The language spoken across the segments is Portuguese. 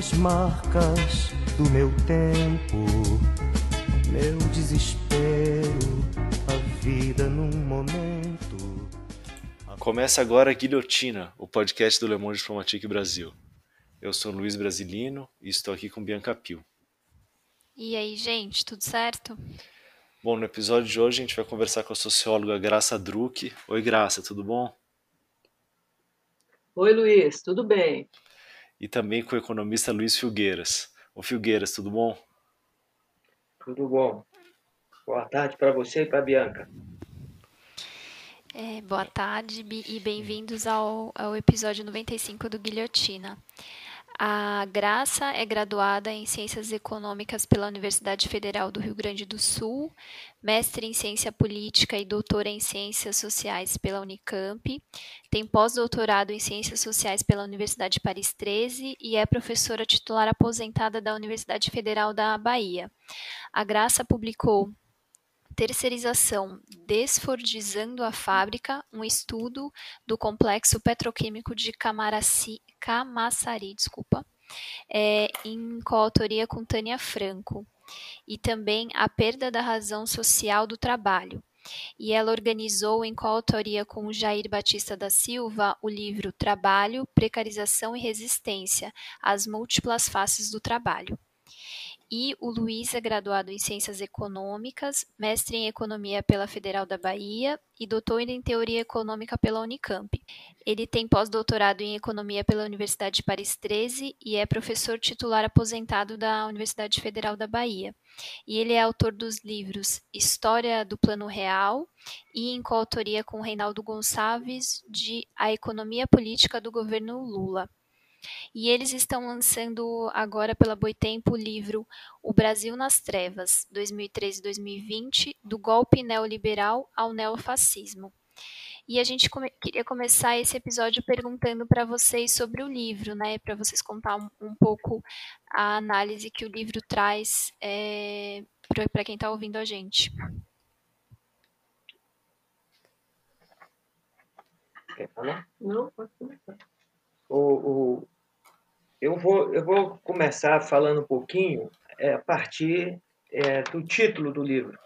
as marcas do meu tempo, meu desespero, a vida num momento. Começa agora a Guilhotina, o podcast do Le Monde Diplomatique Brasil. Eu sou Luiz Brasilino e estou aqui com Bianca Pio. E aí, gente, tudo certo? Bom, no episódio de hoje a gente vai conversar com a socióloga Graça Druck. Oi, Graça, tudo bom? Oi, Luiz, tudo bem? E também com o economista Luiz Filgueiras. Ô, Filgueiras, tudo bom? Tudo bom. Boa tarde para você e para Bianca. É, boa tarde e bem-vindos ao, ao episódio 95 do Guilhotina. A Graça é graduada em Ciências Econômicas pela Universidade Federal do Rio Grande do Sul, mestre em Ciência Política e doutora em Ciências Sociais pela Unicamp, tem pós-doutorado em Ciências Sociais pela Universidade Paris 13 e é professora titular aposentada da Universidade Federal da Bahia. A Graça publicou terceirização Desfordizando a Fábrica, um estudo do complexo petroquímico de Camaraci, Camaçari, desculpa, é, em coautoria com Tânia Franco, e também A Perda da Razão Social do Trabalho. E ela organizou, em coautoria com Jair Batista da Silva, o livro Trabalho, Precarização e Resistência: As Múltiplas Faces do Trabalho e o Luiz é graduado em Ciências Econômicas, mestre em Economia pela Federal da Bahia e doutor em Teoria Econômica pela Unicamp. Ele tem pós-doutorado em Economia pela Universidade de Paris 13 e é professor titular aposentado da Universidade Federal da Bahia. E ele é autor dos livros História do Plano Real e em coautoria com Reinaldo Gonçalves de A Economia Política do Governo Lula. E eles estão lançando agora pela Boitempo o livro O Brasil nas Trevas, 2013-2020, do golpe neoliberal ao neofascismo. E a gente come queria começar esse episódio perguntando para vocês sobre o livro, né? Para vocês contar um, um, pouco a análise que o livro traz é, para quem está ouvindo a gente. Quer falar? Não, pode começar. O, o, eu, vou, eu vou começar falando um pouquinho é, a partir é, do título do livro.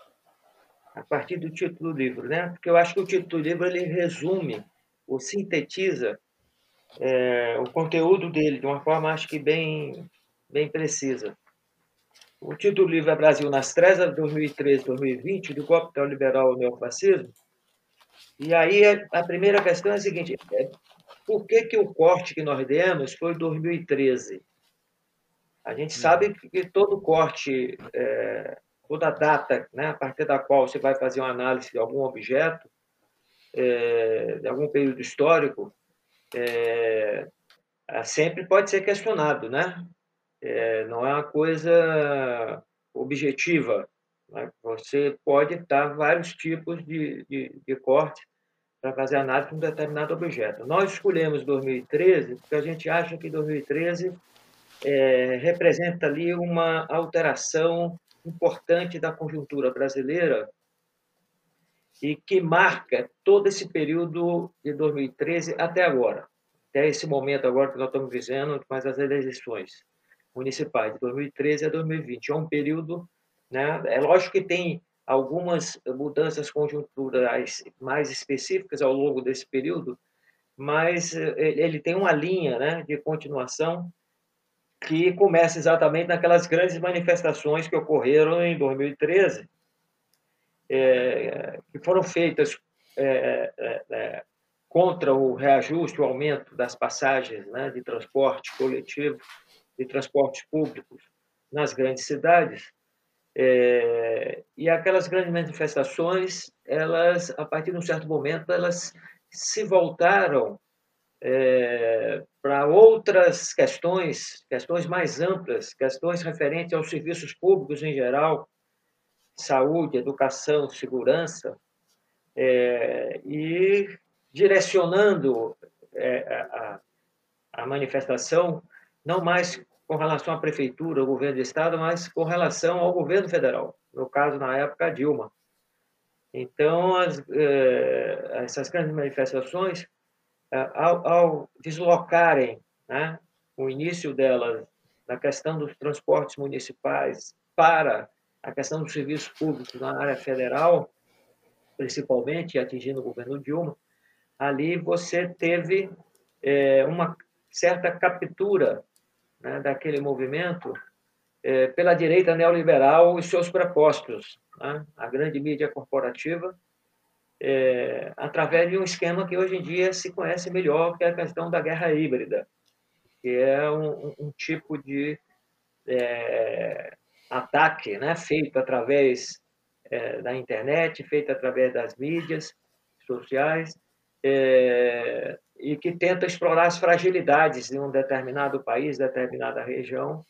A partir do título do livro, né? Porque eu acho que o título do livro ele resume ou sintetiza é, o conteúdo dele de uma forma, acho que bem, bem precisa. O título do livro é Brasil nas Trevas, 2013-2020, do golpe neoliberal ao neofascismo. E aí a primeira questão é a seguinte: é, por que, que o corte que nós demos foi 2013? A gente sabe que todo corte, é, toda data, né, a partir da qual você vai fazer uma análise de algum objeto, é, de algum período histórico, é, sempre pode ser questionado, né? É, não é uma coisa objetiva. Né? Você pode dar vários tipos de, de, de corte para fazer análise de um determinado objeto. Nós escolhemos 2013 porque a gente acha que 2013 é, representa ali uma alteração importante da conjuntura brasileira e que marca todo esse período de 2013 até agora, até esse momento agora que nós estamos vivendo, mais as eleições municipais de 2013 a 2020. É um período, né? É lógico que tem algumas mudanças conjunturais mais específicas ao longo desse período, mas eh, ele tem uma linha né, de continuação que começa exatamente naquelas grandes manifestações que ocorreram em 2013, é, que foram feitas é, é, contra o reajuste, o aumento das passagens né, de transporte coletivo, de transportes públicos nas grandes cidades, é, e aquelas grandes manifestações, elas, a partir de um certo momento, elas se voltaram é, para outras questões, questões mais amplas, questões referentes aos serviços públicos em geral, saúde, educação, segurança, é, e direcionando é, a, a manifestação não mais com relação à prefeitura, ao governo do estado, mas com relação ao governo federal. No caso, na época, Dilma. Então, as, eh, essas grandes manifestações, eh, ao, ao, deslocarem né, o início dela na questão dos transportes municipais para a questão dos serviços públicos na área federal, principalmente atingindo o governo Dilma, ali você teve é, uma certa captura né, daquele movimento é, pela direita neoliberal e seus prepostos, né, a grande mídia corporativa, é, através de um esquema que hoje em dia se conhece melhor, que é a questão da guerra híbrida, que é um, um tipo de é, ataque né, feito através é, da internet, feito através das mídias sociais, é, e que tenta explorar as fragilidades de um determinado país, determinada região,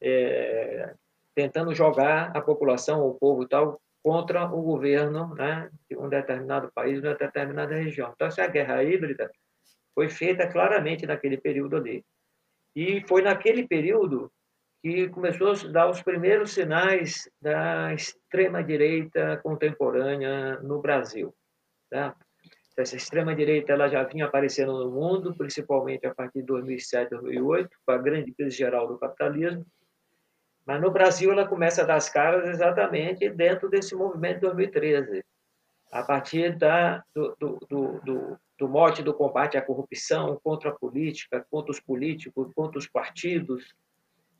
é, tentando jogar a população, o povo tal, contra o governo né, de um determinado país, de uma determinada região. Então, essa guerra híbrida foi feita claramente naquele período ali. E foi naquele período que começou a dar os primeiros sinais da extrema-direita contemporânea no Brasil. Tá? Essa extrema-direita ela já vinha aparecendo no mundo, principalmente a partir de 2007, 2008, com a grande crise geral do capitalismo, mas no Brasil ela começa a dar as caras exatamente dentro desse movimento de 2013, a partir da, do, do, do, do, mote do combate à corrupção, contra a política, contra os políticos, contra os partidos,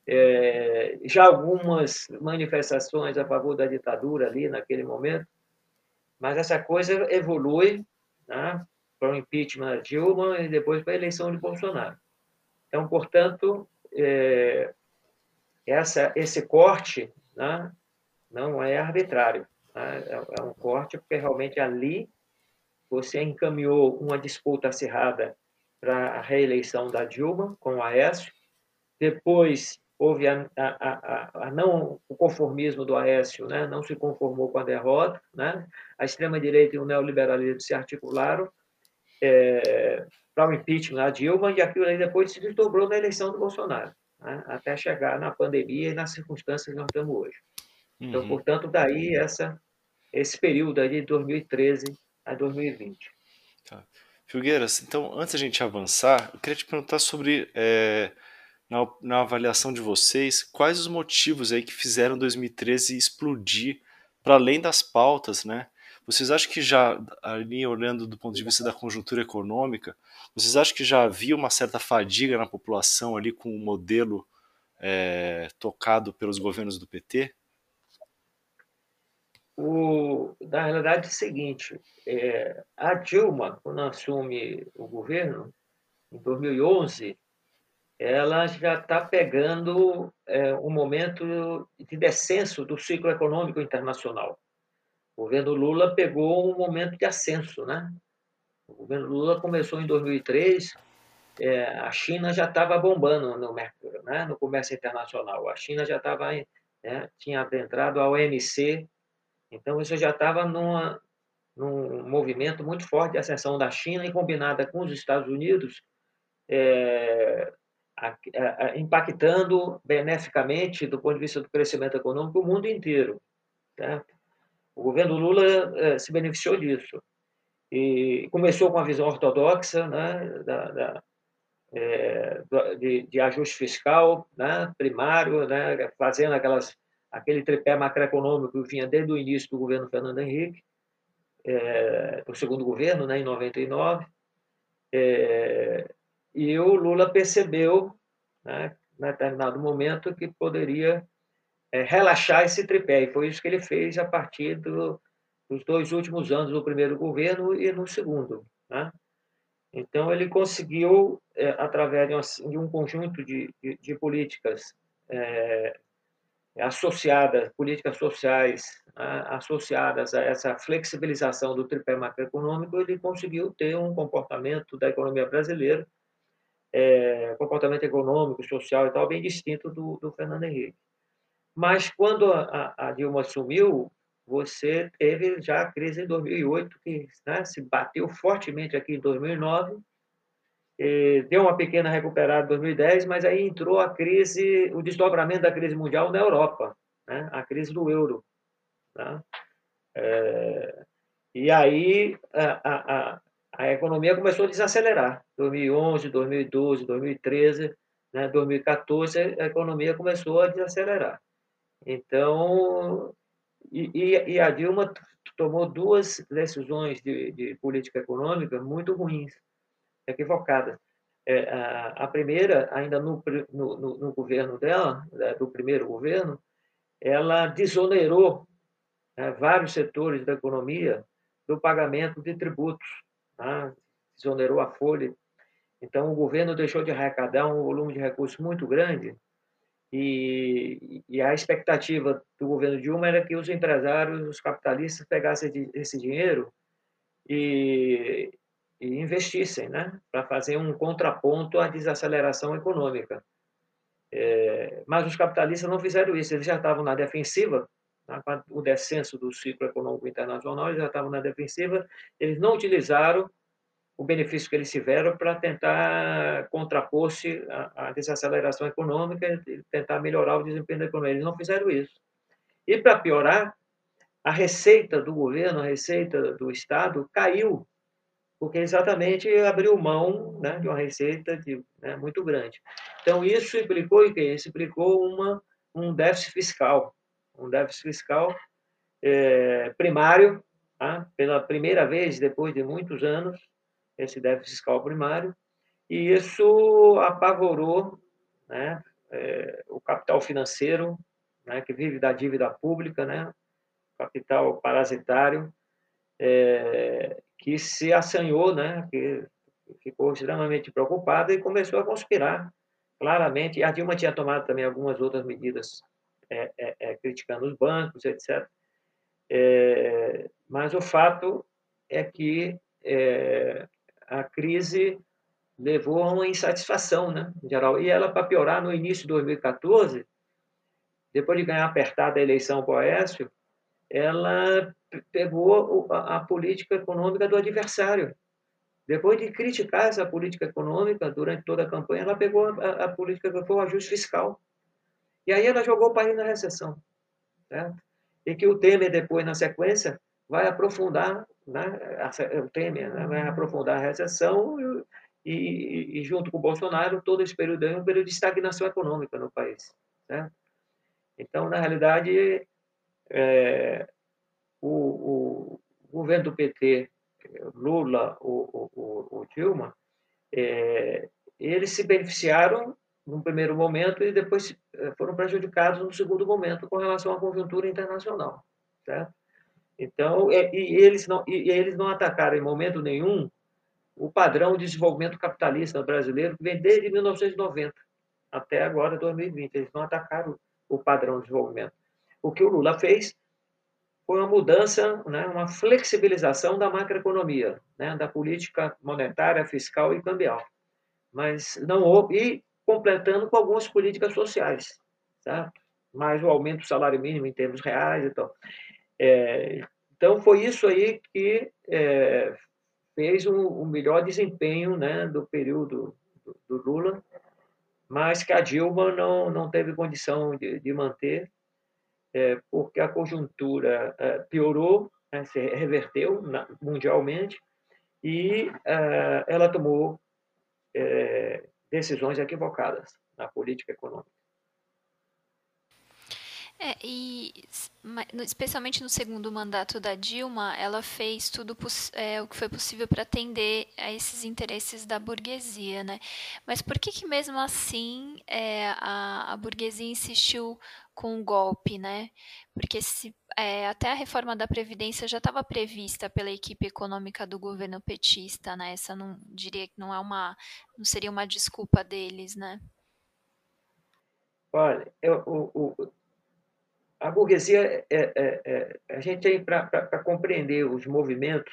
é, já algumas manifestações a favor da ditadura ali naquele momento, mas essa coisa evolui né, para o impeachment da Dilma e depois para a eleição de Bolsonaro. Então, portanto, é, essa, esse corte né, não é arbitrário. Né, é, é um corte porque realmente ali você encaminhou uma disputa acirrada para a reeleição da Dilma com o Aécio, depois houve a, a, a, não o conformismo do Aécio, né? não se conformou com a derrota, né? a extrema direita e o neoliberalismo se articularam é, para o impeachment da Dilma e aquilo aí depois se desdobrou na eleição do Bolsonaro, né? até chegar na pandemia e nas circunstâncias que nós estamos hoje. Então, uhum. Portanto, daí essa esse período aí de 2013 a 2020. Tá. Filgueiras, então, antes a gente avançar, eu queria te perguntar sobre é na, na avaliação de vocês, quais os motivos aí que fizeram 2013 explodir para além das pautas, né? Vocês acham que já, ali olhando do ponto de vista da conjuntura econômica, vocês acham que já havia uma certa fadiga na população ali com o modelo é, tocado pelos governos do PT? O, na realidade é o seguinte, é, a Dilma, quando assume o governo, em 2011, ela já está pegando é, um momento de descenso do ciclo econômico internacional. O governo Lula pegou um momento de ascenso, né? O governo Lula começou em 2003, é, a China já estava bombando no né? no comércio internacional. A China já estava, né? tinha adentrado ao OMC, então isso já estava numa num movimento muito forte de ascensão da China e combinada com os Estados Unidos, é, impactando beneficamente, do ponto de vista do crescimento econômico, o mundo inteiro. Certo? O governo Lula eh, se beneficiou disso. E começou com a visão ortodoxa né, da, da, é, de, de, ajuste fiscal né, primário, né, fazendo aquelas, aquele tripé macroeconômico que vinha desde o início do governo Fernando Henrique, é, do segundo governo, né, em 99. É, e o Lula percebeu, né, em determinado momento, que poderia é, relaxar esse tripé, e foi isso que ele fez a partir do, dos dois últimos anos do primeiro governo e no segundo. Né? Então, ele conseguiu, é, através de, uma, de, um conjunto de, de, de políticas é, associadas, políticas sociais né, associadas a essa flexibilização do tripé macroeconômico, ele conseguiu ter um comportamento da economia brasileira é, comportamento econômico, social e tal, bem distinto do, do Fernando Henrique. Mas quando a, a, Dilma assumiu, você teve já a crise em 2008, que né, se bateu fortemente aqui em 2009, deu uma pequena recuperada em 2010, mas aí entrou a crise, o desdobramento da crise mundial na Europa, né, a crise do euro. Né? É, e aí a, a, a economia começou a desacelerar. 2011, 2012, 2013, né, 2014, a economia começou a desacelerar. Então, e, e a Dilma tomou duas decisões de, de política econômica muito ruins, equivocadas. É, a, a, primeira, ainda no, no, no, governo dela, do primeiro governo, ela desonerou né, vários setores da economia do pagamento de tributos, tá? desonerou a folha. Então, o governo deixou de arrecadar um volume de recursos muito grande e, e, a expectativa do governo Dilma era que os empresários, os capitalistas pegassem esse dinheiro e, e investissem, né, para fazer um contraponto à desaceleração econômica. É, mas os capitalistas não fizeram isso, eles já estavam na defensiva, com o descenso do ciclo econômico internacional, eles já estavam na defensiva, eles não utilizaram o benefício que eles tiveram para tentar contrapor-se à, desaceleração econômica e tentar melhorar o desempenho da economia. Eles não fizeram isso. E, para piorar, a receita do governo, a receita do Estado caiu, porque exatamente abriu mão né, de uma receita de, né, muito grande. Então, isso implicou o quê? Isso implicou uma, um déficit fiscal, um déficit fiscal é, primário, tá? pela primeira vez depois de muitos anos, esse déficit fiscal primário, e isso apavorou né, é, o capital financeiro, né, que vive da dívida pública, né, capital parasitário, é, que se assanhou, né, que ficou extremamente preocupado e começou a conspirar claramente. A Dilma tinha tomado também algumas outras medidas é, é, é criticando os bancos, etc. É, mas o fato é que é, a crise levou a uma insatisfação, né, em geral. E ela, para piorar, no início de 2014, depois de ganhar apertada a eleição para o Oécio, ela pegou a, a política econômica do adversário. Depois de criticar essa política econômica durante toda a campanha, ela pegou a, a política que foi o ajuste fiscal. E aí ela jogou o país na recessão. E que o Temer, depois, na sequência, vai aprofundar né, o Temer né, vai aprofundar a recessão e, e, junto com o Bolsonaro, todo esse período é um período de estagnação econômica no país. Então, na realidade, é, o, o, governo do PT, Lula, o, o, o Dilma, é, eles se beneficiaram num primeiro momento e depois é, foram prejudicados no segundo momento com relação à conjuntura internacional. Certo? Então, é, e, eles não, e eles não atacaram em momento nenhum o padrão de desenvolvimento capitalista brasileiro que vem desde 1990 até agora, 2020. Eles não atacaram o padrão de desenvolvimento. O que o Lula fez foi uma mudança, né, uma flexibilização da macroeconomia, né, da política monetária, fiscal e cambial. Mas não houve, e completando com algumas políticas sociais, certo? mais o aumento do salário mínimo em termos reais e tal. É, então, foi isso aí que é, fez um, um, melhor desempenho né, do período do, do, Lula, mas que a Dilma não, não teve condição de, de manter, é, porque a conjuntura é, piorou, né, se reverteu na, mundialmente, e é, ela tomou é, decisões equivocadas na política econômica. É, e especialmente no segundo mandato da Dilma, ela fez tudo é, o que foi possível para atender a esses interesses da burguesia, né? Mas por que que mesmo assim é, a, a burguesia insistiu com o golpe, né? Porque se, é, até a reforma da Previdência já estava prevista pela equipe econômica do governo petista, né? Essa não diria que não é uma, não seria uma desculpa deles, né? Olha, eu, o, o a burguesia, é, é, é, a gente tem para compreender os movimentos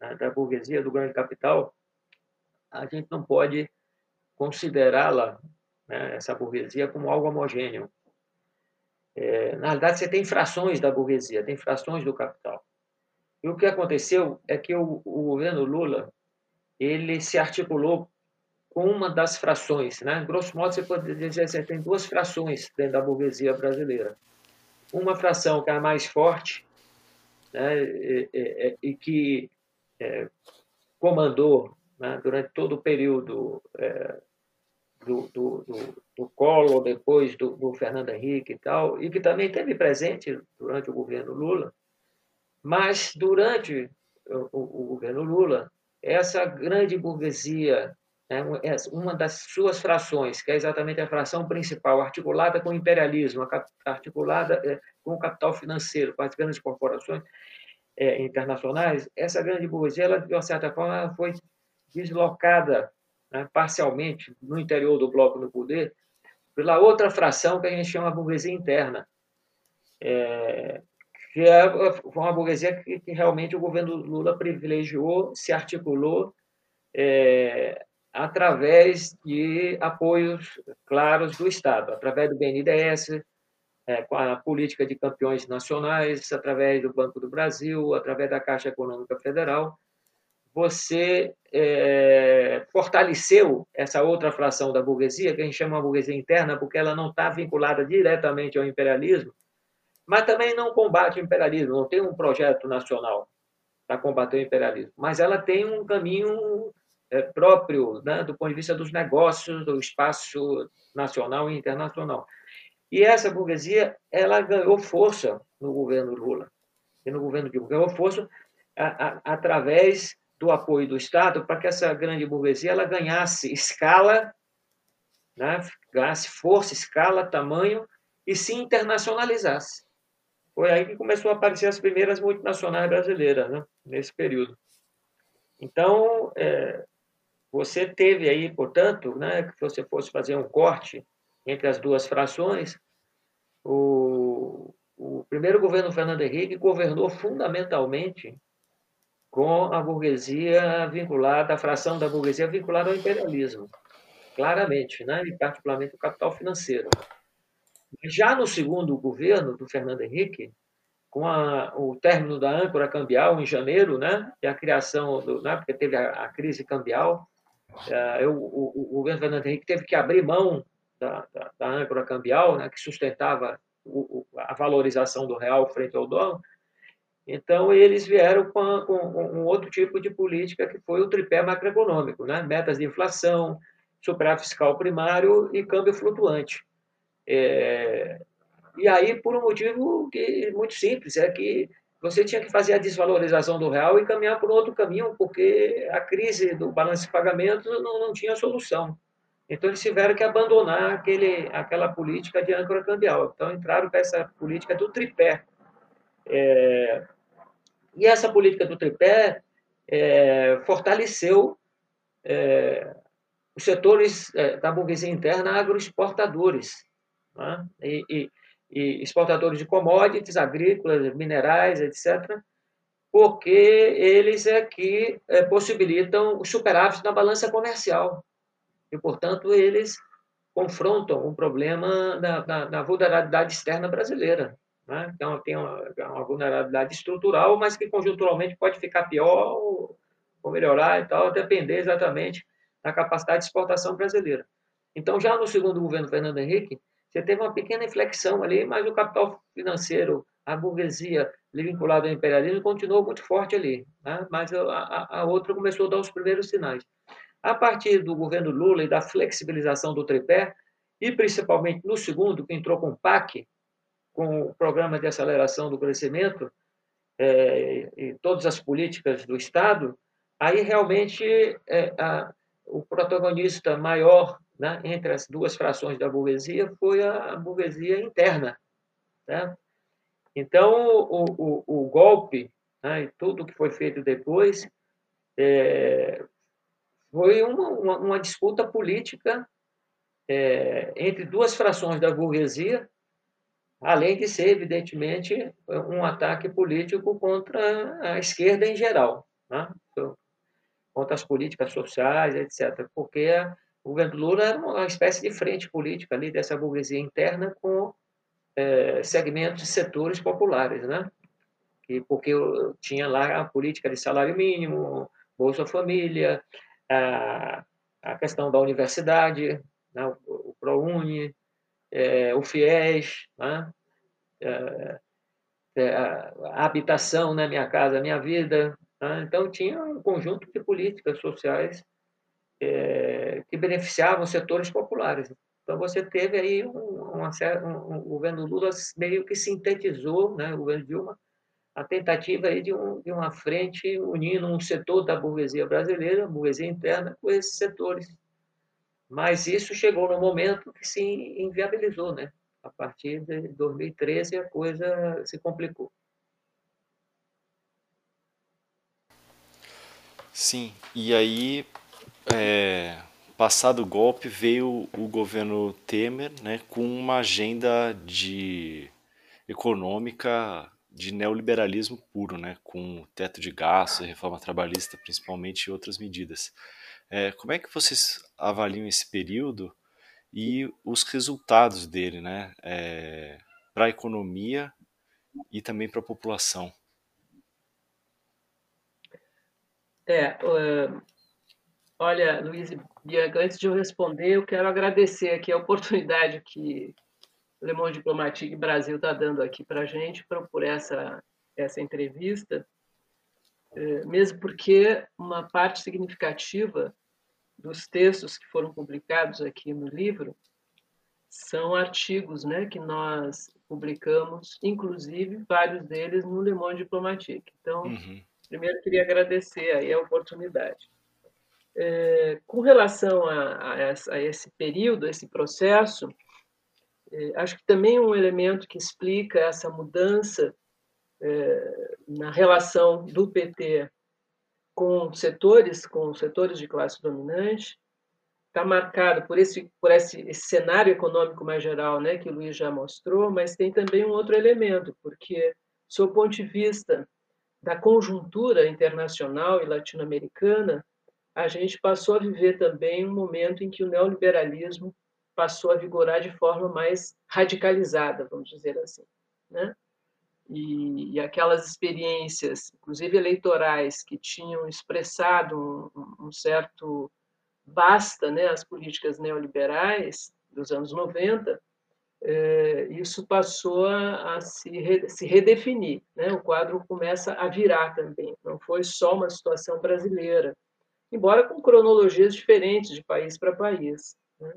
né, da burguesia, do grande capital, a gente não pode considerá-la, né, essa burguesia, como algo homogêneo. É, na realidade, você tem frações da burguesia, tem frações do capital. E o que aconteceu é que o, o governo Lula ele se articulou com uma das frações. Né? Grosso modo, você pode dizer que tem duas frações dentro da burguesia brasileira uma fração que é a mais forte né, e, e, e, que é, comandou né, durante todo o período é, do, do, do, do Collor, depois do, do Fernando Henrique e tal, e que também teve presente durante o governo Lula, mas durante o, o, governo Lula, essa grande burguesia, né, uma das suas frações, que é exatamente a fração principal, articulada com o imperialismo, articulada é, com o capital financeiro, com as grandes corporações é, internacionais, essa grande burguesia, ela, de uma certa forma, foi deslocada né, parcialmente no interior do bloco no poder pela outra fração que a gente chama burguesia interna, é, que é uma burguesia que, que, realmente o governo Lula privilegiou, se articulou é, através de apoios claros do Estado, através do BNDES, é, com a política de campeões nacionais, através do Banco do Brasil, através da Caixa Econômica Federal, você é, fortaleceu essa outra fração da burguesia, que a gente chama de burguesia interna, porque ela não está vinculada diretamente ao imperialismo, mas também não combate o imperialismo, não tem um projeto nacional para combater o imperialismo, mas ela tem um caminho próprio né, do ponto de vista dos negócios, do espaço nacional e internacional. E essa burguesia ela ganhou força no governo Lula, e no governo Dilma, ganhou força a, a, através do apoio do Estado para que essa grande burguesia ela ganhasse escala, né? ganhasse força, escala, tamanho e se internacionalizasse. Foi aí que começou a aparecer as primeiras multinacionais brasileiras, né? nesse período. Então, é, você teve aí, portanto, né, que você fosse fazer um corte entre as duas frações, o, o primeiro governo Fernando Henrique governou fundamentalmente com a burguesia vinculada, a fração da burguesia vinculada ao imperialismo, claramente, né? e particularmente o capital financeiro. Já no segundo governo do Fernando Henrique, com a, o término da âncora cambial em janeiro, né, e a criação, do, né, porque teve a, a crise cambial, eu, o, o, governo Fernando Henrique teve que abrir mão da, da, da âncora cambial, né, que sustentava o, a valorização do real frente ao dólar, então, eles vieram com, com, um outro tipo de política, que foi o tripé macroeconômico, né? metas de inflação, superávit fiscal primário e câmbio flutuante. É, e aí, por um motivo que, muito simples, é que você tinha que fazer a desvalorização do real e caminhar por outro caminho, porque a crise do balanço de pagamentos não, não tinha solução. Então, eles tiveram que abandonar aquele, aquela política de âncora cambial. Então, entraram com essa política do tripé. É, e essa política do tripé é, fortaleceu é, os setores é, da burguesia interna agroexportadores, né? e, e, e, exportadores de commodities agrícolas, minerais, etc., porque eles é que é, possibilitam os superávites na balança comercial. E, portanto, eles confrontam o problema da, da, da vulnerabilidade externa brasileira né? Então, tem uma, uma, vulnerabilidade estrutural, mas que conjunturalmente pode ficar pior ou, ou melhorar e tal, depender exatamente da capacidade de exportação brasileira. Então, já no segundo governo Fernando Henrique, você teve uma pequena inflexão ali, mas o capital financeiro, a burguesia vinculada ao imperialismo continuou muito forte ali, né? mas a, a, outra começou a dar os primeiros sinais. A partir do governo Lula e da flexibilização do tripé, e principalmente no segundo, que entrou com o PAC, com o programa de aceleração do crescimento é, e todas as políticas do Estado, aí realmente é, a, o protagonista maior né, entre as duas frações da burguesia foi a, a burguesia interna. Né? Então, o, o, o golpe né, e tudo que foi feito depois é, foi uma, uma, uma, disputa política é, entre duas frações da burguesia além de ser, evidentemente, um ataque político contra a esquerda em geral, né? contra as políticas sociais, etc., porque o governo Lula era uma espécie de frente política ali dessa burguesia interna com é, segmentos setores populares, né? E porque tinha lá a política de salário mínimo, Bolsa Família, a, a questão da universidade, né? o, o ProUni, é, o FIES, né? é, é, a habitação, né? minha casa, minha vida. Né? Então, tinha um conjunto de políticas sociais é, que beneficiavam setores populares. Então você teve aí um, um, um, o governo Lula meio que sintetizou, né, o governo Dilma, a tentativa aí de, um, de uma frente unindo um setor da burguesia brasileira, burguesia interna, com esses setores. Mas isso chegou no momento que se inviabilizou, né? A partir de 2013 a coisa se complicou. Sim, e aí, é, passado o golpe, veio o governo Temer né, com uma agenda de econômica de neoliberalismo puro, né, com teto de gastos, reforma trabalhista principalmente e outras medidas. É, como é que vocês avaliam esse período e os resultados dele né, é, para a economia e também para a população? É, olha, Luiz Bianca, antes de eu responder, eu quero agradecer aqui a oportunidade que o Le Monde Diplomatique Brasil está dando aqui para a gente por, por essa, essa entrevista, uh, mesmo porque uma parte significativa dos textos que foram publicados aqui no livro são artigos né, que nós publicamos, inclusive vários deles no Le Monde Diplomatique. Então, uhum. Primeiro, queria agradecer aí a oportunidade. É, com relação a, a, a, esse período, a esse processo, é, acho que também um elemento que explica essa mudança é, na relação do PT com setores, com setores de classe dominante, está marcado por esse por esse, esse, cenário econômico mais geral, né, que o Luiz já mostrou, mas tem também um outro elemento, porque, do ponto de vista da conjuntura internacional e latino-americana, a gente passou a viver também um momento em que o neoliberalismo passou a vigorar de forma mais radicalizada, vamos dizer assim, né? E, e aquelas experiências, inclusive eleitorais, que tinham expressado um, um certo basta, né, as políticas neoliberais dos anos 90, é, isso passou a, se, re, se redefinir. Né? O quadro começa a virar também. Não foi só uma situação brasileira, embora com cronologias diferentes de país para país. Né?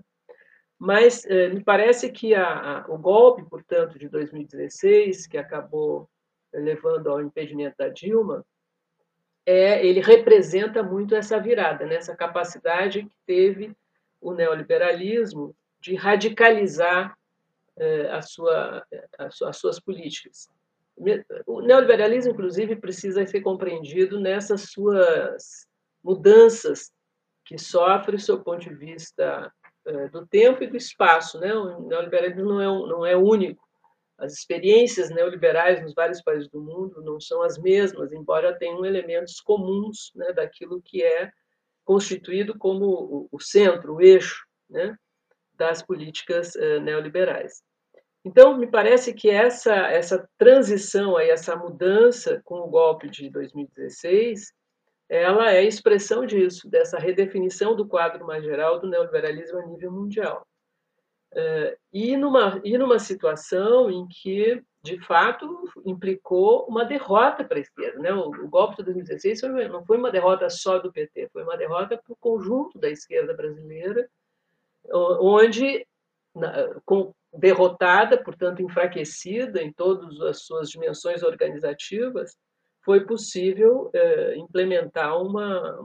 Mas é, me parece que a, a, o golpe, portanto, de 2016, que acabou levando ao impedimento da Dilma, é, ele representa muito essa virada, né? essa capacidade que teve o neoliberalismo de radicalizar é, a sua, as suas políticas. O neoliberalismo, inclusive, precisa ser compreendido nessas suas mudanças que sofre do ponto de vista é, do tempo e do espaço. Né? O neoliberalismo não é, não é único. As experiências neoliberais nos vários países do mundo não são as mesmas, embora tenham elementos comuns né, daquilo que é constituído como o centro, o eixo né, das políticas é, neoliberais. Então, me parece que essa, essa transição, aí, essa mudança com o golpe de 2016, ela é expressão disso, dessa redefinição do quadro mais geral do neoliberalismo a nível mundial. É, e, numa, e numa situação em que, de fato, implicou uma derrota para a esquerda. Né? O, o golpe de 2016 foi, não foi uma derrota só do PT, foi uma derrota para o conjunto da esquerda brasileira, onde, com, derrotada, portanto enfraquecida em todas as suas dimensões organizativas, foi possível é, implementar uma,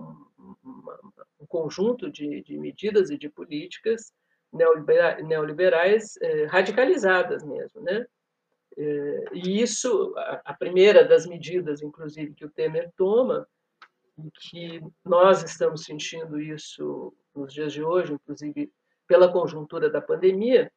uma, um conjunto de, de, medidas e de políticas neoliberais é, radicalizadas mesmo, né? É, e isso, a, a primeira das medidas, inclusive, que o Temer toma, e que nós estamos sentindo isso nos dias de hoje, inclusive pela conjuntura da pandemia,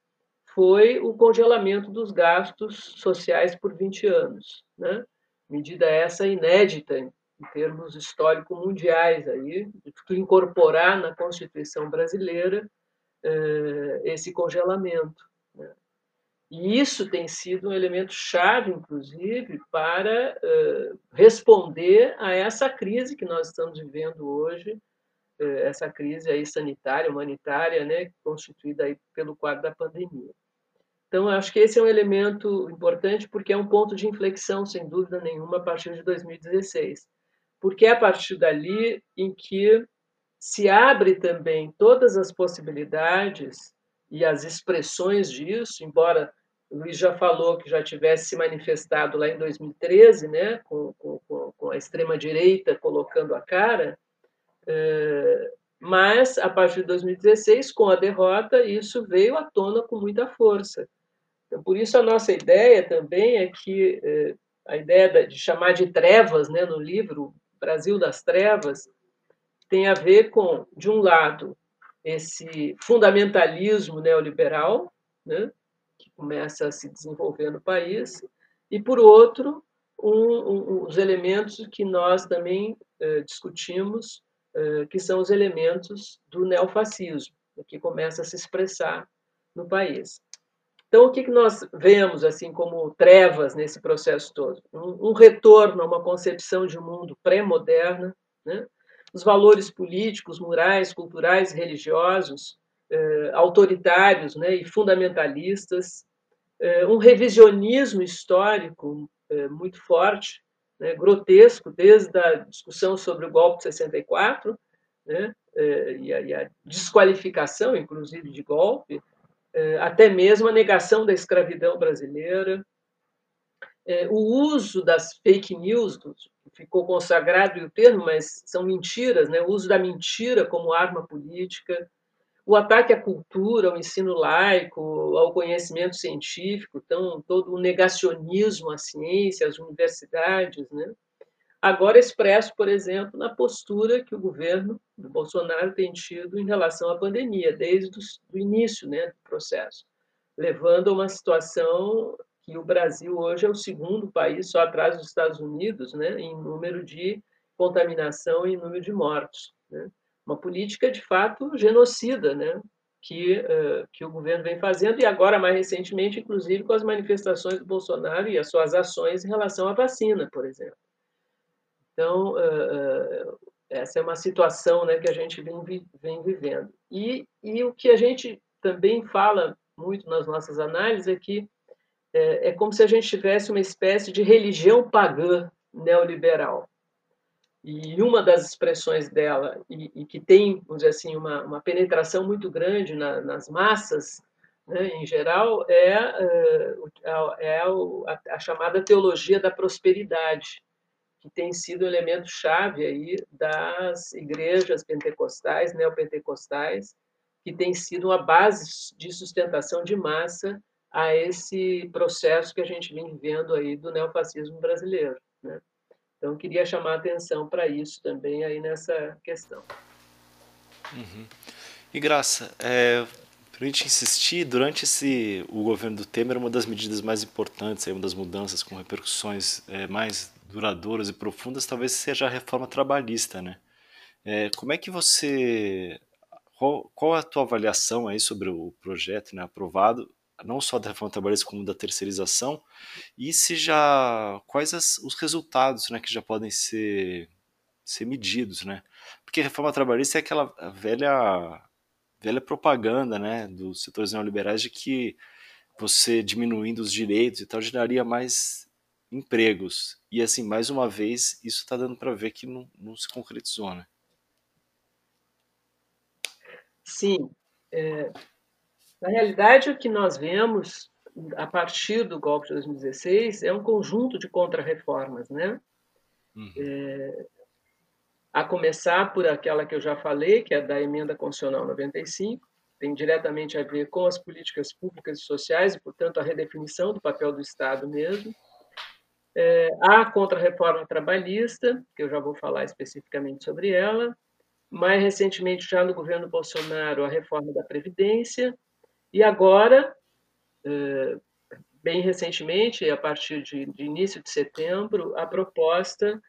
foi o congelamento dos gastos sociais por 20 anos, né? Medida essa inédita em termos históricos mundiais aí, de incorporar na Constituição brasileira eh, esse congelamento. Né? E isso tem sido um elemento chave, inclusive, para eh, responder a essa crise que nós estamos vivendo hoje, eh, essa crise aí sanitária, humanitária, né, constituída aí pelo quadro da pandemia. Então, acho que esse é um elemento importante porque é um ponto de inflexão, sem dúvida nenhuma, a partir de 2016. Porque é a partir dali em que se abre também todas as possibilidades e as expressões disso, embora o Luiz já falou que já tivesse se manifestado lá em 2013, né, com, com, com a extrema-direita colocando a cara, é, mas a partir de 2016, com a derrota, isso veio à tona com muita força. Então, por isso, a nossa ideia também é que é, a ideia de chamar de trevas né, no livro Brasil das Trevas tem a ver com, de um lado, esse fundamentalismo neoliberal, né, que começa a se desenvolver no país, e, por outro, um, um, os elementos que nós também eh, discutimos, eh, que são os elementos do neofascismo, que começa a se expressar no país. Então, o que, nós vemos assim como trevas nesse processo todo? Um, retorno a uma concepção de mundo pré-moderna, né? os valores políticos, morais, culturais, religiosos, eh, autoritários né, e fundamentalistas, eh, um revisionismo histórico eh, muito forte, né, grotesco, desde a discussão sobre o golpe de 64, né, e a, e a desqualificação, inclusive, de golpe, até mesmo a negação da escravidão brasileira, o uso das fake news, ficou consagrado o termo, mas são mentiras, né? o uso da mentira como arma política, o ataque à cultura, ao ensino laico, ao conhecimento científico, então, todo o negacionismo à ciência, às universidades, né? Agora expresso, por exemplo, na postura que o governo do Bolsonaro tem tido em relação à pandemia, desde o início né, do processo, levando a uma situação que o Brasil hoje é o segundo país, só atrás dos Estados Unidos, né, em número de contaminação e número de mortos. Né? Uma política, de fato, genocida, né? que, uh, que o governo vem fazendo, e agora, mais recentemente, inclusive, com as manifestações do Bolsonaro e as suas ações em relação à vacina, por exemplo. Então, uh, uh, essa é uma situação né, que a gente vem, vem vivendo. E, e o que a gente também fala muito nas nossas análises é que é, é como se a gente tivesse uma espécie de religião pagã neoliberal. E uma das expressões dela, e, e que tem, vamos dizer assim, uma, uma penetração muito grande na, nas massas, né, em geral, é, é, é a, a, chamada teologia da prosperidade, que tem sido elemento chave aí das igrejas pentecostais, neopentecostais, que tem sido uma base de sustentação de massa a esse processo que a gente vem vivendo aí do neofascismo brasileiro. Né? Então, queria chamar a atenção para isso também aí nessa questão. Uhum. E Graça, é, para a gente insistir, durante esse, o governo do Temer, uma das medidas mais importantes, aí, uma das mudanças com repercussões é, mais duradouras e profundas, talvez seja a reforma trabalhista, né? É, como é que você qual, qual a tua avaliação aí sobre o projeto né, aprovado não só da reforma trabalhista como da terceirização e se já quais as, os resultados né, que já podem ser ser medidos, né? Porque a reforma trabalhista é aquela velha velha propaganda, né, dos setores neoliberais de que você diminuindo os direitos e tal geraria mais empregos. E assim, mais uma vez, isso está dando para ver que não, não se concretizou, né? Sim. É, na realidade, o que nós vemos a partir do golpe de 2016 é um conjunto de contrarreformas, né? Uhum. É, a começar por aquela que eu já falei, que é da emenda constitucional 95, tem diretamente a ver com as políticas públicas e sociais e, portanto, a redefinição do papel do Estado mesmo. É, a contrarreforma trabalhista, que eu já vou falar especificamente sobre ela. Mais recentemente, já no governo Bolsonaro, a reforma da Previdência, e agora, eh, bem recentemente, a partir de, de início de setembro, a proposta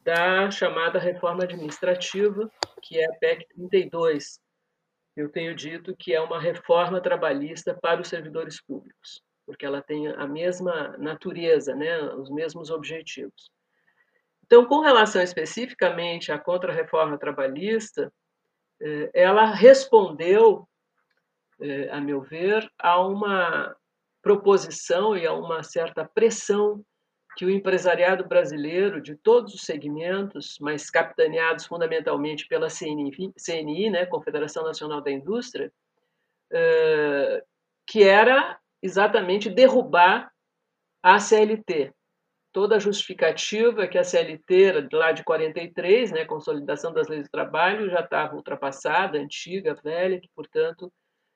da chamada reforma administrativa, que é a PEC 32. Eu tenho dito que é uma reforma trabalhista para os servidores públicos, porque ela tem a mesma natureza, né, os mesmos objetivos. Então, com relação especificamente à contra-reforma trabalhista, eh, ela respondeu é, a meu ver, há uma proposição e há uma certa pressão que o empresariado brasileiro, de todos os segmentos, mas capitaneados fundamentalmente pela CNI, CNI né, Confederação Nacional da Indústria, que era exatamente derrubar a CLT. Toda a justificativa que a CLT, lá de 43, né, Consolidação das Leis do Trabalho, já estava ultrapassada, antiga, velha, que, portanto,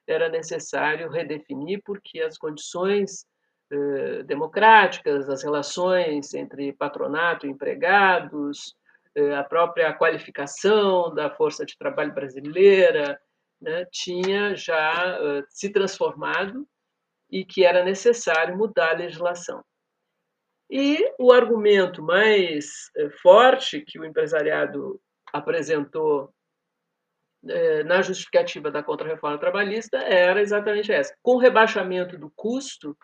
era necessário redefinir, porque as condições eh, democráticas, as relações entre patronato e empregados, eh, a própria qualificação da força de trabalho brasileira, né, tinha já uh, se transformado e que era necessário mudar a legislação. E o argumento mais uh, forte que o empresariado apresentou uh, na justificativa da contra-reforma trabalhista era exatamente essa: com o rebaixamento do custo,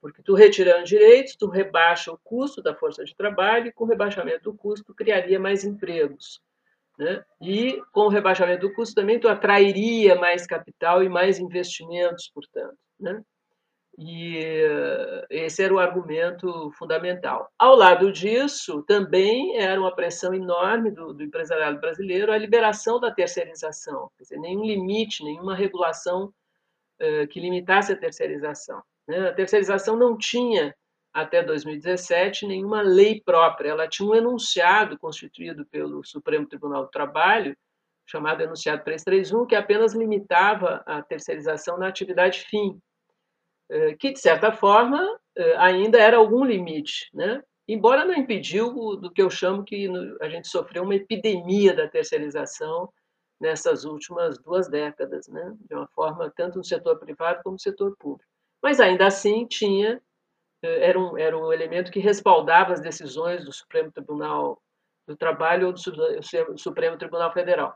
porque tu retirando direitos, tu rebaixa o custo da força de trabalho, e com o rebaixamento do custo criaria mais empregos. Né? E com o rebaixamento do custo também tu atrairia mais capital e mais investimentos, portanto. Né? E esse era o argumento fundamental. Ao lado disso, também era uma pressão enorme do, do empresariado brasileiro a liberação da terceirização, quer dizer, nenhum limite, nenhuma regulação uh, que limitasse a terceirização. Né? A terceirização não tinha até 2017 nenhuma lei própria. Ela tinha um enunciado constituído pelo Supremo Tribunal do Trabalho, chamado enunciado 331, que apenas limitava a terceirização na atividade fim, eh, que de certa forma eh, ainda era algum limite, né? Embora não impediu do que eu chamo que a gente sofreu uma epidemia da terceirização nessas últimas duas décadas, né? De uma forma tanto no setor privado como no setor público. Mas ainda assim tinha era um, era um elemento que respaldava as decisões do Supremo Tribunal do Trabalho ou do Supremo Tribunal Federal.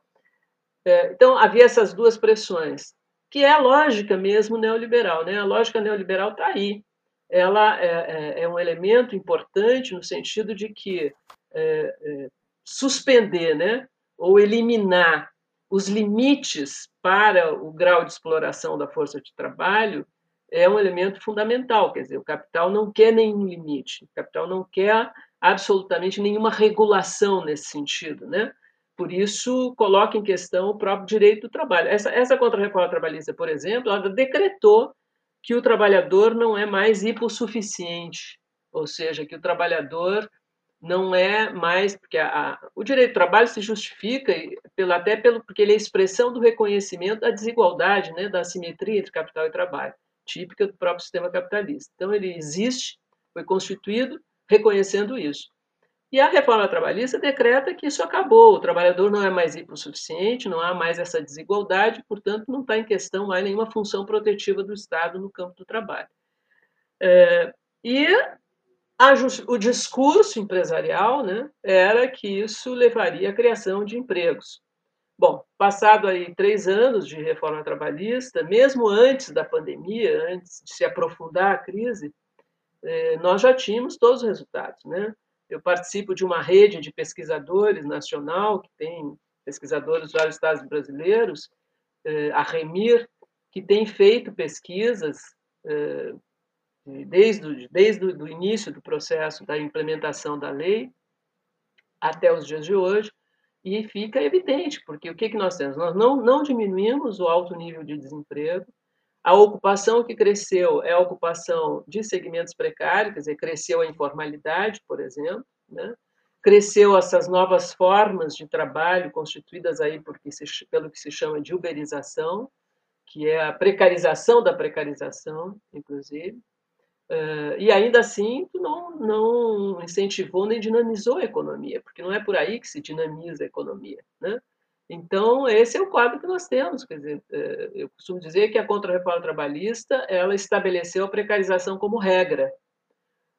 Então, havia essas duas pressões, que é a lógica mesmo neoliberal. Né? A lógica neoliberal está aí. Ela é, é, é, um elemento importante no sentido de que é, é, suspender né, ou eliminar os limites para o grau de exploração da força de trabalho é um elemento fundamental. Quer dizer, o capital não quer nenhum limite, o capital não quer absolutamente nenhuma regulação nesse sentido, né? Por isso, coloca em questão o próprio direito do trabalho. Essa, essa contra-reforma trabalhista, por exemplo, ela decretou que o trabalhador não é mais hipossuficiente, ou seja, que o trabalhador não é mais porque a, a, o direito do trabalho se justifica pelo, até pelo porque ele é expressão do reconhecimento da desigualdade, né, da assimetria entre capital e trabalho típica do próprio sistema capitalista. Então, ele existe, foi constituído reconhecendo isso. E a reforma trabalhista decreta que isso acabou, o trabalhador não é mais hipossuficiente, não há mais essa desigualdade, portanto, não está em questão mais nenhuma função protetiva do Estado no campo do trabalho. É, e a, o discurso empresarial né, era que isso levaria à criação de empregos. Bom, passado aí três anos de reforma trabalhista, mesmo antes da pandemia, antes de se aprofundar a crise, eh, nós já tínhamos todos os resultados, né? Eu participo de uma rede de pesquisadores nacional que tem pesquisadores de vários estados brasileiros, eh, a Remir, que tem feito pesquisas eh, desde, desde o início do processo da implementação da lei até os dias de hoje, e fica evidente, porque o que, que nós temos? Nós não, não diminuímos o alto nível de desemprego, a ocupação que cresceu é a ocupação de segmentos precários, quer dizer, cresceu a informalidade, por exemplo, né? cresceu essas novas formas de trabalho constituídas aí porque se, pelo que se chama de uberização, que é a precarização da precarização, inclusive, Uh, e ainda assim, não, não incentivou nem dinamizou a economia, porque não é por aí que se dinamiza a economia. Né? Então, esse é o quadro que nós temos. Quer dizer, uh, eu costumo dizer que a contra-reforma trabalhista ela estabeleceu a precarização como regra.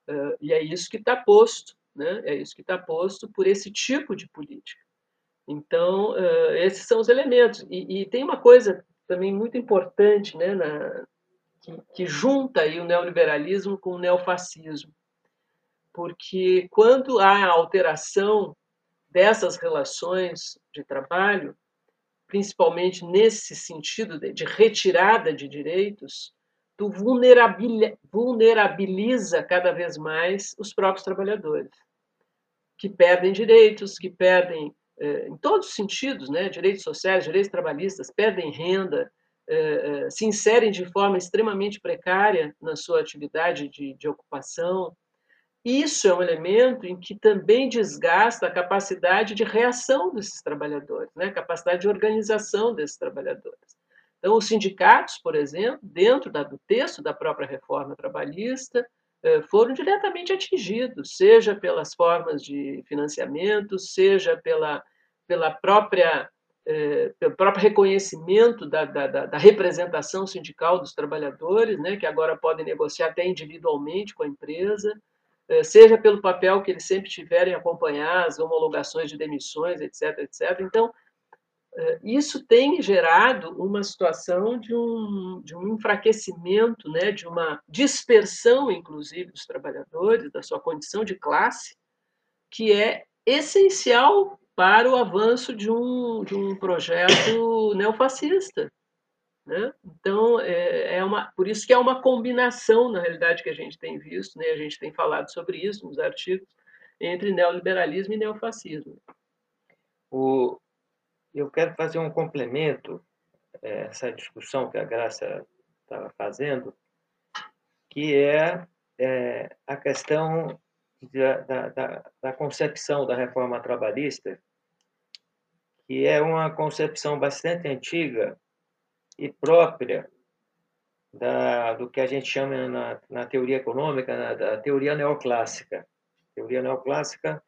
Uh, e é isso que está posto, né? é isso que está posto por esse tipo de política. Então, esses são os elementos. E, e, tem uma coisa também muito importante né, na, que, que junta aí o neoliberalismo com o neofascismo. Porque quando há alteração dessas relações de trabalho, principalmente nesse sentido de, retirada de direitos, tu vulnerabiliza cada vez mais os próprios trabalhadores, que perdem direitos, que perdem, eh, em todos os sentidos, né, direitos sociais, direitos trabalhistas, perdem renda, eh, eh, se inserem de forma extremamente precária na sua atividade de, de ocupação. Isso é um elemento em que também desgasta a capacidade de reação desses trabalhadores, né, a capacidade de organização desses trabalhadores. Então, os sindicatos, por exemplo, dentro da, do texto da própria reforma trabalhista, eh, foram diretamente atingidos, seja pelas formas de financiamento, seja pela, pela própria, eh, pelo próprio reconhecimento da, da, da, representação sindical dos trabalhadores, né, que agora podem negociar até individualmente com a empresa, seja pelo papel que eles sempre tiverem acompanhar as homologações de demissões, etc, etc. Então, eh, isso tem gerado uma situação de um, de um enfraquecimento, né, de uma dispersão, inclusive, dos trabalhadores, da sua condição de classe, que é essencial para o avanço de um, de um projeto neofascista. Né? Então, é, é, uma, por isso que é uma combinação, na realidade, que a gente tem visto, né? a gente tem falado sobre isso nos artigos, entre neoliberalismo e neofascismo. O, eu quero fazer um complemento a é, essa discussão que a Graça estava fazendo, que é, é a questão da, da, da, concepção da reforma trabalhista, que é uma concepção bastante antiga e própria da, do que a gente chama na, na teoria econômica, na, da teoria neoclássica. Teoria neoclássica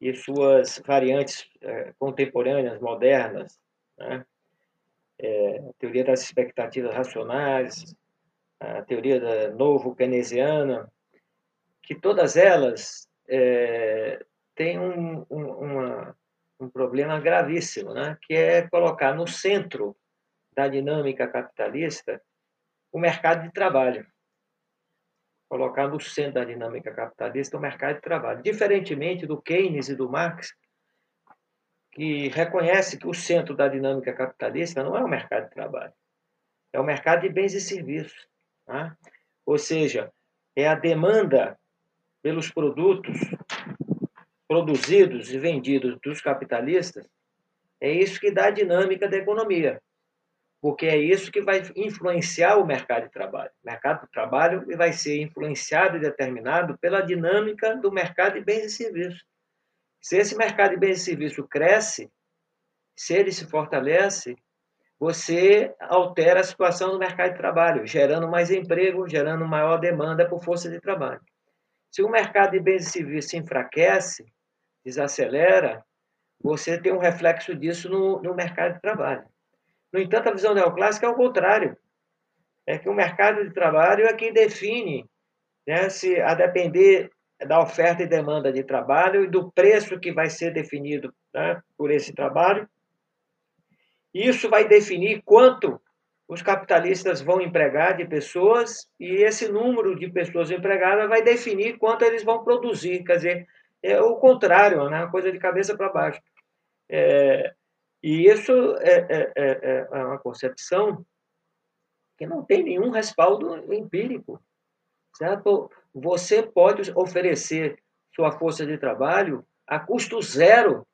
e suas variantes é, contemporâneas, modernas, né? é, a teoria das expectativas racionais, a teoria da novo keynesiana, que todas elas é, têm um, um, uma, um problema gravíssimo, né? que é colocar no centro da dinâmica capitalista o mercado de trabalho colocar no centro da dinâmica capitalista o mercado de trabalho. Diferentemente do Keynes e do Marx, que reconhece que o centro da dinâmica capitalista não é o mercado de trabalho, é o mercado de bens e serviços. Tá? Ou seja, é a demanda pelos produtos produzidos e vendidos dos capitalistas, é isso que dá a dinâmica da economia porque é isso que vai influenciar o mercado de trabalho. O mercado de trabalho vai ser influenciado e determinado pela dinâmica do mercado de bens e serviços. Se esse mercado de bens e serviços cresce, se ele se fortalece, você altera a situação do mercado de trabalho, gerando mais emprego, gerando maior demanda por força de trabalho. Se o mercado de bens e serviços se enfraquece, desacelera, você tem um reflexo disso no, no mercado de trabalho. No entanto, a visão neoclássica é o contrário. É que o mercado de trabalho é quem define, né, se a depender da oferta e demanda de trabalho e do preço que vai ser definido né, por esse trabalho. Isso vai definir quanto os capitalistas vão empregar de pessoas e esse número de pessoas empregadas vai definir quanto eles vão produzir. Quer dizer, é o contrário, né? uma coisa de cabeça para baixo. É, e isso é, é, é, é uma concepção que não tem nenhum respaldo empírico. Certo? Você pode oferecer sua força de trabalho a custo zero.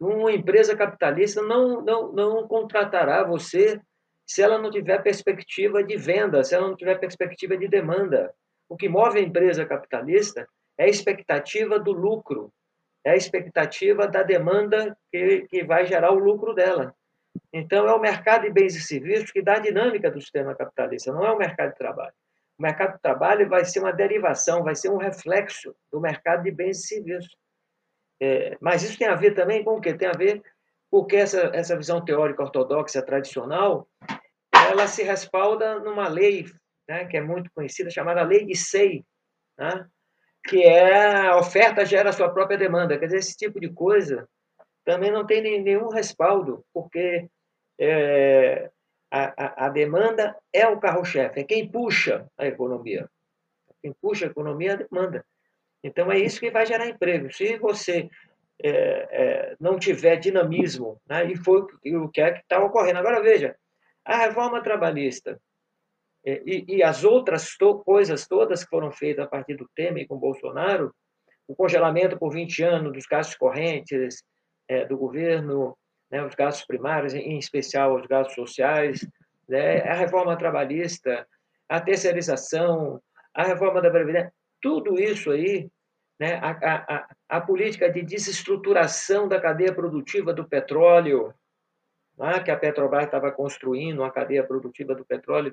Uma empresa capitalista não, não, não contratará você se ela não tiver perspectiva de venda, se ela não tiver perspectiva de demanda. O que move a empresa capitalista é a expectativa do lucro, é a expectativa da demanda que, que vai gerar o lucro dela. Então, é o mercado de bens e serviços que dá a dinâmica do sistema capitalista, não é o mercado de trabalho. O mercado de trabalho vai ser uma derivação, vai ser um reflexo do mercado de bens e serviços. É, mas isso tem a ver também com o quê? Tem a ver porque essa, essa visão teórica ortodoxa tradicional ela se respalda numa lei né, que é muito conhecida, chamada Lei de Sei, né, que é a oferta gera a sua própria demanda. Quer dizer, esse tipo de coisa também não tem nenhum respaldo, porque é, a, a, demanda é o carro-chefe, é quem puxa a economia. Quem puxa a economia é a demanda. Então, é isso que vai gerar emprego. Se você é, é, não tiver dinamismo, né, e foi o que é que está ocorrendo. Agora, veja, a reforma trabalhista e, e as outras to coisas todas que foram feitas a partir do Temer com Bolsonaro, o congelamento por 20 anos dos gastos correntes é, do governo, né, os gastos primários, em especial os gastos sociais, né, a reforma trabalhista, a terceirização, a reforma da Previdência, tudo isso aí, né, a, a, a política de desestruturação da cadeia produtiva do petróleo, né, que a Petrobras estava construindo, uma cadeia produtiva do petróleo,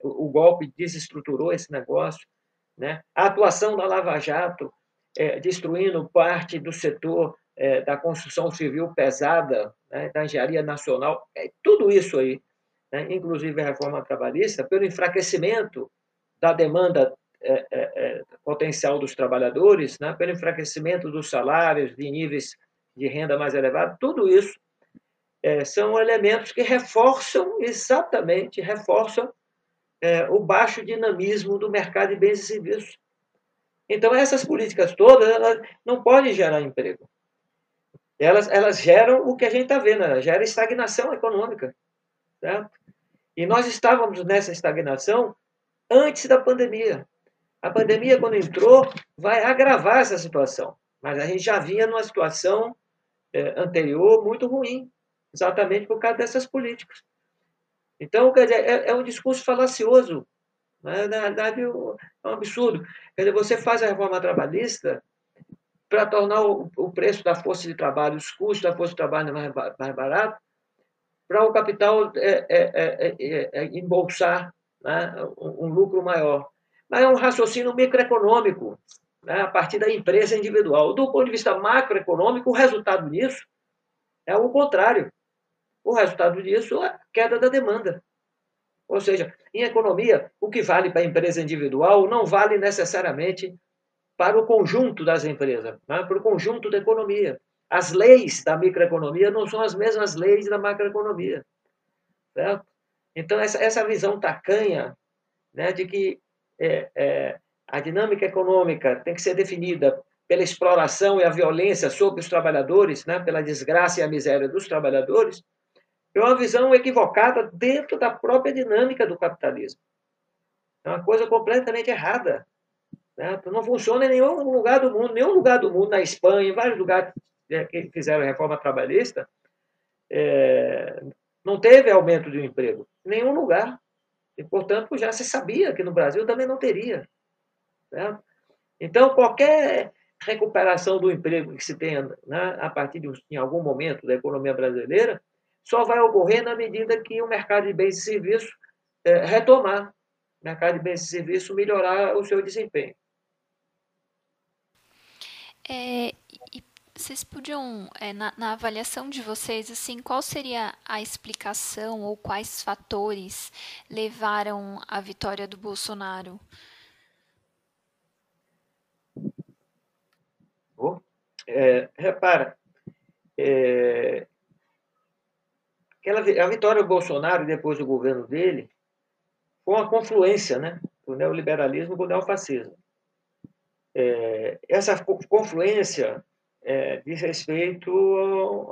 o, golpe desestruturou esse negócio, né, a atuação da Lava Jato, é, destruindo parte do setor é, da construção civil pesada, né, da engenharia nacional, é, tudo isso aí, né, inclusive a reforma trabalhista, pelo enfraquecimento da demanda é, é, é, potencial dos trabalhadores, né, pelo enfraquecimento dos salários, de níveis de renda mais elevados, tudo isso é, são elementos que reforçam, exatamente, reforçam o baixo dinamismo do mercado de bens e serviços. Então, essas políticas todas elas não podem gerar emprego elas, elas geram o que a gente está vendo, elas geram estagnação econômica. Certo? E nós estávamos nessa estagnação antes da pandemia. A pandemia, quando entrou, vai agravar essa situação. Mas a gente já vinha numa situação é, anterior muito ruim, exatamente por causa dessas políticas. Então, quer dizer, é, é um discurso falacioso. Né? Na verdade, é um absurdo. Quer dizer, você faz a reforma trabalhista para tornar o, o, preço da força de trabalho, os custos da força de trabalho mais, mais barato, para o capital é, é, é, é embolsar né, um, um, lucro maior. Mas é um raciocínio microeconômico, né, a partir da empresa individual. Do ponto de vista macroeconômico, o resultado disso é o contrário. O resultado disso é a queda da demanda. Ou seja, em economia, o que vale para a empresa individual não vale necessariamente para o conjunto das empresas, né? para o conjunto da economia. As leis da microeconomia não são as mesmas leis da macroeconomia. Certo? Então, essa, essa visão tacanha né, de que é, é, a dinâmica econômica tem que ser definida pela exploração e a violência sobre os trabalhadores, né, pela desgraça e a miséria dos trabalhadores, é uma visão equivocada dentro da própria dinâmica do capitalismo. É uma coisa completamente errada. Né? Não funciona em nenhum lugar do mundo, nenhum lugar do mundo, na Espanha, em vários lugares né, que fizeram reforma trabalhista, é, não teve aumento de emprego. Em nenhum lugar. E, portanto, já se sabia que no Brasil também não teria. Né? Então, qualquer recuperação do emprego que se tenha né, a partir de em algum momento da economia brasileira só vai ocorrer na medida que o mercado de bens e serviços é, retomar, o mercado de bens e serviços melhorar o seu desempenho. É, e vocês podiam, é, na, na, avaliação de vocês, assim, qual seria a explicação ou quais fatores levaram à vitória do Bolsonaro? Oh, é, repara, é, aquela, a vitória do Bolsonaro depois do governo dele foi uma confluência né, do neoliberalismo com o neofascismo. É, essa confluência é, diz respeito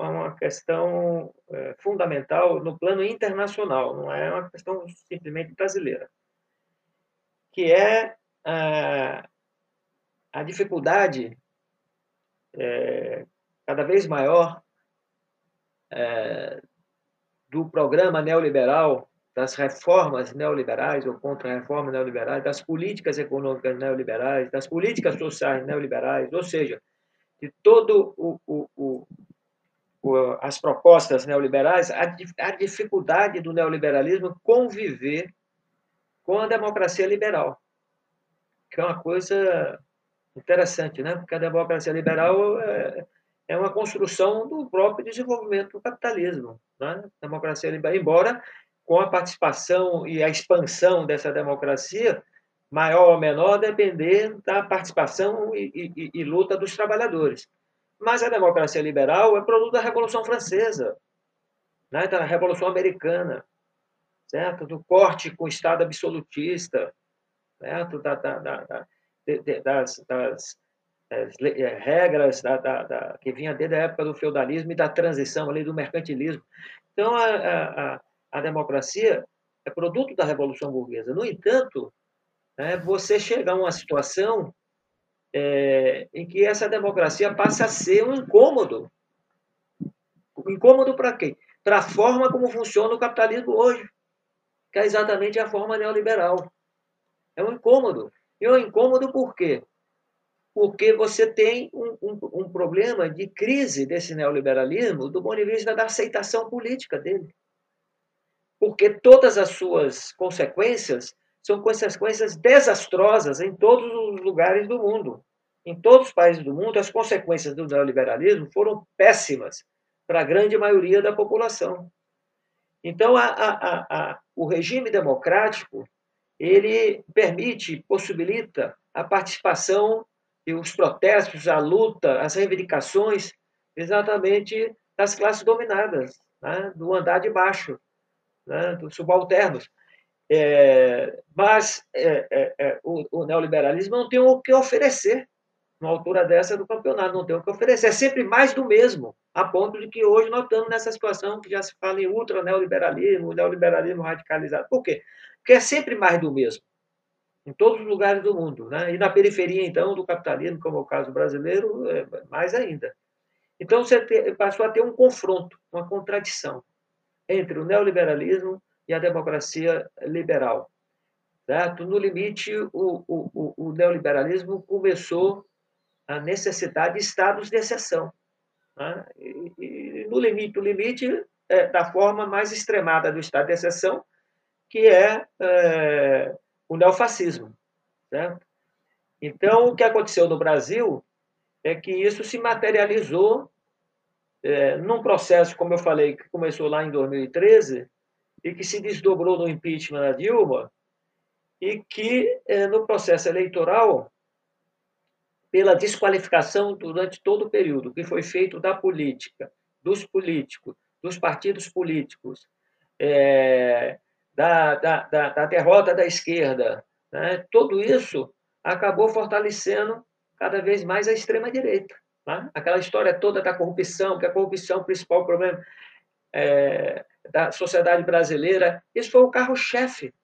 a uma questão é, fundamental no plano internacional, não é uma questão simplesmente brasileira, que é a, a dificuldade é, cada vez maior é, do programa neoliberal das reformas neoliberais ou contra-reformas neoliberais, das políticas econômicas neoliberais, das políticas sociais neoliberais, ou seja, de todo o, o, o, as propostas neoliberais, a, a dificuldade do neoliberalismo conviver com a democracia liberal, que é uma coisa interessante, né? Porque a democracia liberal é, é uma construção do próprio desenvolvimento do capitalismo, né? Democracia liberal, embora com a participação e a expansão dessa democracia, maior ou menor, depender da participação e, e, e, luta dos trabalhadores. Mas a democracia liberal é produto da Revolução Francesa, né, da Revolução Americana, certo? do corte com o Estado absolutista, certo? Da, da, da, das, das é, regras que vinha desde a época do feudalismo e da transição ali do mercantilismo. Então, a, a a democracia é produto da Revolução Burguesa. No entanto, é, você chega a uma situação é, em que essa democracia passa a ser um incômodo. Um incômodo para quem? Para a forma como funciona o capitalismo hoje, que é exatamente a forma neoliberal. É um incômodo. E é um incômodo por quê? Porque você tem um, um, um problema de crise desse neoliberalismo do ponto de vista da aceitação política dele. Porque todas as suas consequências são consequências desastrosas em todos os lugares do mundo. Em todos os países do mundo, as consequências do neoliberalismo foram péssimas para a grande maioria da população. Então, a, a, a, o regime democrático ele permite, possibilita a participação e os protestos, a luta, as reivindicações, exatamente das classes dominadas, né? do andar de baixo, né? dos subalternos. É, mas é, é, é, o, o, neoliberalismo não tem o que oferecer numa altura dessa do campeonato, não tem o que oferecer. É sempre mais do mesmo, a ponto de que hoje nós estamos nessa situação que já se fala em ultra neoliberalismo, neoliberalismo radicalizado. Por quê? Porque é sempre mais do mesmo, em todos os lugares do mundo. Né? E na periferia, então, do capitalismo, como é o caso brasileiro, é mais ainda. Então, você passou a ter um confronto, uma contradição entre o neoliberalismo e a democracia liberal. Certo? No limite, o, o, o neoliberalismo começou a necessidade de estados de exceção. Né? E, e, no limite, o limite é da forma mais extremada do estado de exceção, que é, é o neofascismo. Certo? Então, o que aconteceu no Brasil é que isso se materializou é, num processo, como eu falei, que começou lá em 2013, e que se desdobrou no impeachment da Dilma, e que eh, no processo eleitoral, pela desqualificação durante todo o período que foi feito da política, dos políticos, dos partidos políticos, é, da, da, da, da, derrota da esquerda, né? tudo isso acabou fortalecendo cada vez mais a extrema-direita. Né? Aquela história toda da corrupção, que a corrupção é o principal problema. É, da sociedade brasileira. Isso foi o carro-chefe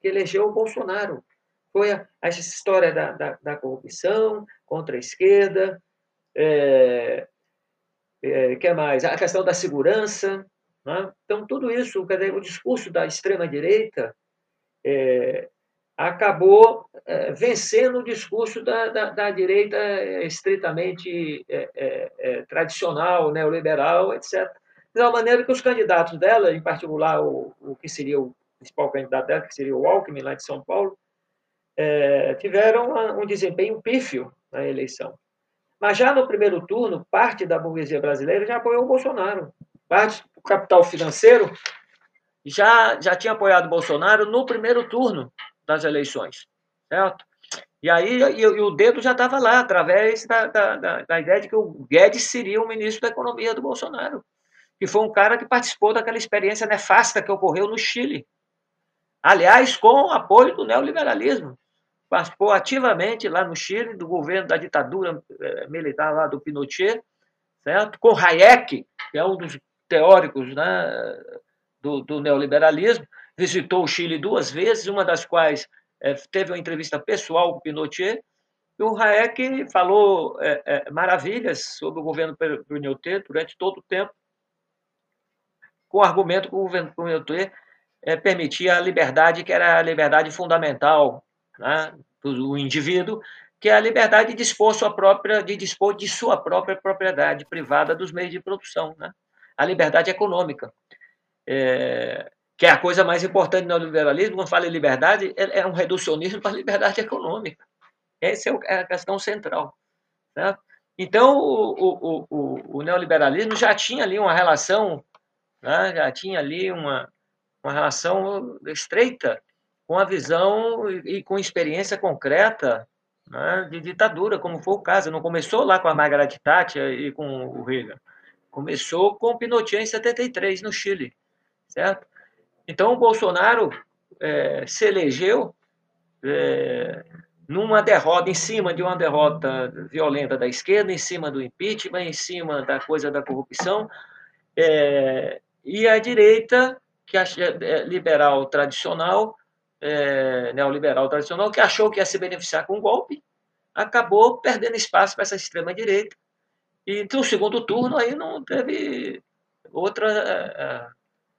que elegeu o Bolsonaro. Foi a, a história da, da, da, corrupção contra a esquerda, é, é, que mais? A questão da segurança. Né? Então, tudo isso, dizer, o discurso da extrema-direita é, acabou é, vencendo o discurso da, da, da direita estritamente é, é, é, tradicional, neoliberal, etc de uma maneira que os candidatos dela, em particular o, o que seria o principal candidato dela, que seria o Alckmin, lá de São Paulo, é, tiveram um desempenho pífio na eleição. Mas já no primeiro turno, parte da burguesia brasileira já apoiou o Bolsonaro. Parte do capital financeiro já, já tinha apoiado Bolsonaro no primeiro turno das eleições. Certo? E aí e, e o dedo já estava lá, através da, da, da, da ideia de que o Guedes seria o ministro da Economia do Bolsonaro que foi um cara que participou daquela experiência nefasta que ocorreu no Chile. Aliás, com o apoio do neoliberalismo. Participou ativamente lá no Chile, do governo da ditadura eh, militar lá do Pinochet, certo? com Hayek, que é um dos teóricos né, do, do neoliberalismo, visitou o Chile duas vezes, uma das quais é, teve uma entrevista pessoal com Pinochet, e o Hayek falou é, é, maravilhas sobre o governo Pinochet durante todo o tempo, com o argumento que o governo Pinochet é, permitia a liberdade, que era a liberdade fundamental né, do indivíduo, que é a liberdade de dispor, sua própria, de dispor de sua própria propriedade privada dos meios de produção, né? A liberdade econômica, é, que é a coisa mais importante no liberalismo. Quando fala em liberdade, é, é um reducionismo para a liberdade econômica. Essa é, é a questão central. Certo? Então, o, o, o, o neoliberalismo já tinha ali uma relação né, já tinha ali uma, uma relação estreita com a visão e, com experiência concreta né, de ditadura, como foi o caso. Não começou lá com a Margaret Thatcher e com o Reagan. Começou com o Pinochet em 73, no Chile, certo? Então, o Bolsonaro é, se elegeu é, numa derrota, em cima de uma derrota violenta da esquerda, em cima do impeachment, em cima da coisa da corrupção, é, e a direita, que é liberal tradicional, é, neoliberal tradicional, que achou que ia se beneficiar com o golpe, acabou perdendo espaço para essa extrema-direita. E no segundo turno aí não teve outra, é,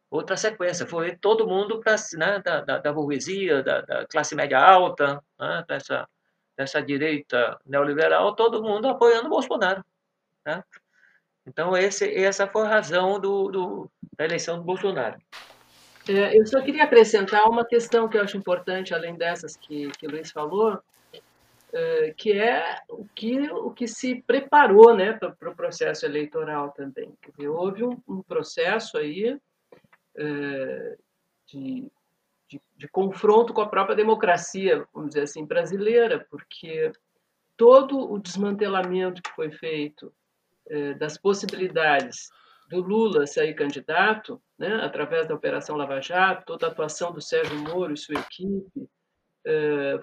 outra sequência. Foi todo mundo para né, da, da, da burguesia, da, da, classe média alta, né, dessa, dessa direita neoliberal, todo mundo apoiando o Bolsonaro. Né? Então, esse, essa foi a razão do, do da eleição do Bolsonaro. É, eu só queria acrescentar uma questão que eu acho importante, além dessas que, que o Luiz falou, é, que é o que, o que se preparou né, para o pro processo eleitoral também. Houve um, um processo aí é, de, de, de confronto com a própria democracia, vamos dizer assim, brasileira, porque todo o desmantelamento que foi feito é, das possibilidades do Lula sair candidato, né, através da Operação Lava Jato, toda a atuação do Sérgio Moro e sua equipe,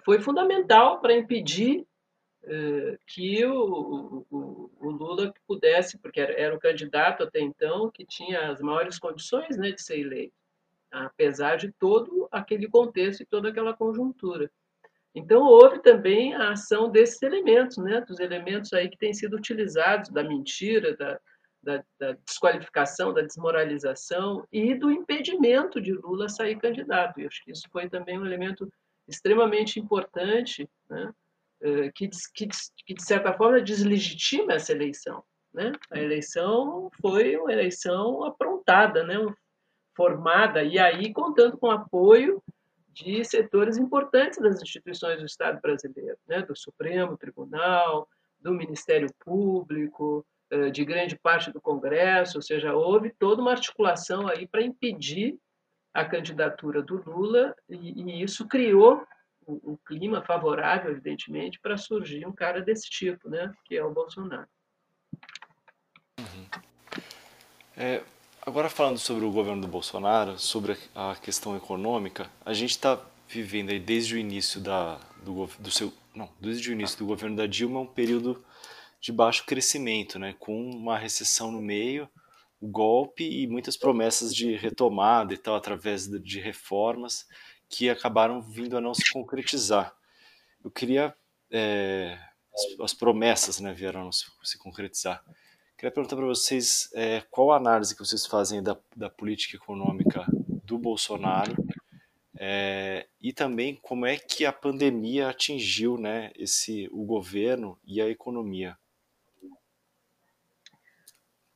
foi fundamental para impedir é, que o, o, o, Lula pudesse, porque era, era, o candidato até então que tinha as maiores condições né, de ser eleito, apesar de todo aquele contexto e toda aquela conjuntura. Então, houve também a ação desses elementos, né, dos elementos aí que têm sido utilizados, da mentira, da, da, da, desqualificação, da desmoralização e do impedimento de Lula sair candidato. Eu acho que isso foi também um elemento extremamente importante, né? Eh, que, que, que, de certa forma deslegitima essa eleição. Né? A eleição foi uma eleição aprontada, né? formada, e aí contando com apoio de setores importantes das instituições do Estado brasileiro, né? do Supremo Tribunal, do Ministério Público, eh, de grande parte do Congresso, ou seja, houve toda uma articulação aí para impedir a candidatura do Lula e, e isso criou um, um, clima favorável, evidentemente, para surgir um cara desse tipo, né, que é o Bolsonaro. Uhum. É, agora falando sobre o governo do Bolsonaro, sobre a questão econômica, a gente está vivendo aí desde o início da, do, do seu, não, desde o início do governo da Dilma um período de baixo crescimento, né, com uma recessão no meio, o golpe e muitas promessas de retomada e tal através de reformas que acabaram vindo a não se concretizar. Eu queria é, as, as, promessas, né, vieram a não se, se concretizar. Queria perguntar para vocês é, qual a análise que vocês fazem da, da política econômica do Bolsonaro é, e também como é que a pandemia atingiu né, esse, o governo e a economia.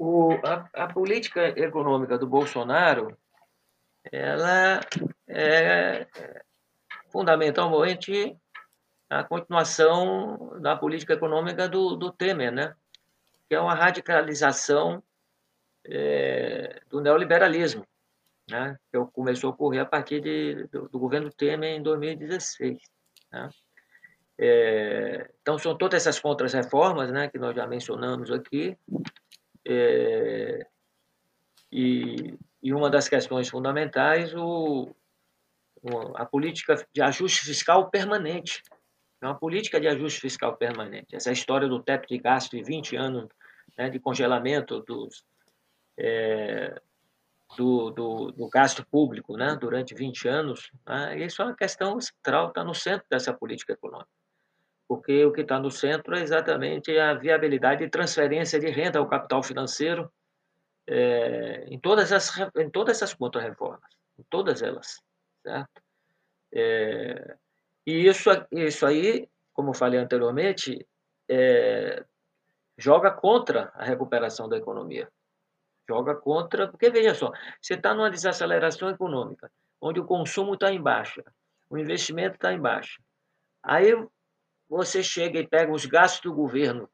O, a, a, política econômica do Bolsonaro ela é fundamentalmente a continuação da política econômica do, do Temer, né? que é uma radicalização é, do neoliberalismo, né? que começou a ocorrer a partir de, do, do governo Temer em 2016. Né? É, então, são todas essas contras-reformas né, que nós já mencionamos aqui, é, e, e, uma das questões fundamentais, o, a política de ajuste fiscal permanente. É uma política de ajuste fiscal permanente. Essa história do teto de gasto de 20 anos né, de congelamento dos, é, do, do, do, gasto público né, durante 20 anos, né, isso é uma questão central, está no centro dessa política econômica porque o que está no centro é exatamente a viabilidade de transferência de renda ao capital financeiro é, em todas as em todas essas contra-reformas, em todas elas, certo? É, e isso isso aí, como eu falei anteriormente, é, joga contra a recuperação da economia, joga contra, porque veja só, você está numa desaceleração econômica, onde o consumo está em baixa, o investimento está em baixa, aí você chega e pega os gastos do governo,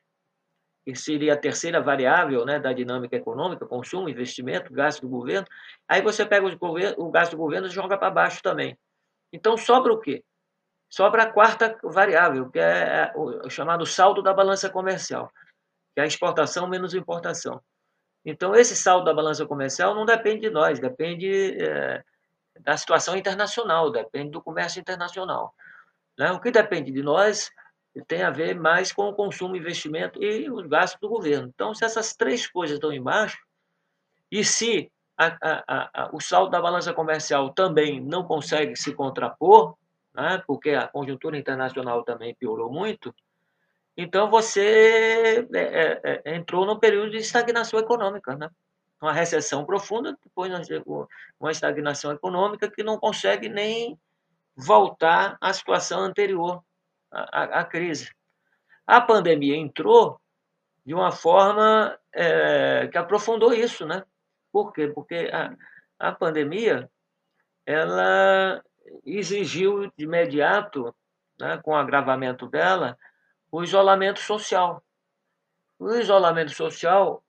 que seria a terceira variável né, da dinâmica econômica, consumo, investimento, gasto do governo, aí você pega o gasto do governo e joga para baixo também. Então, sobra o quê? Sobra a quarta variável, que é o chamado saldo da balança comercial, que é a exportação menos importação. Então, esse saldo da balança comercial não depende de nós, depende é, da situação internacional, depende do comércio internacional. Né? O que depende de nós tem a ver mais com o consumo, investimento e os gastos do governo. Então, se essas três coisas estão embaixo, e se a, a, a, o saldo da balança comercial também não consegue se contrapor, né, porque a conjuntura internacional também piorou muito, então você é, é, é entrou num período de estagnação econômica, né? uma recessão profunda, depois uma estagnação econômica que não consegue nem voltar à situação anterior à, à crise. A pandemia entrou de uma forma é, que aprofundou isso, né? Por quê? Porque a, a pandemia ela exigiu de imediato, né, com o agravamento dela, o isolamento social. O isolamento social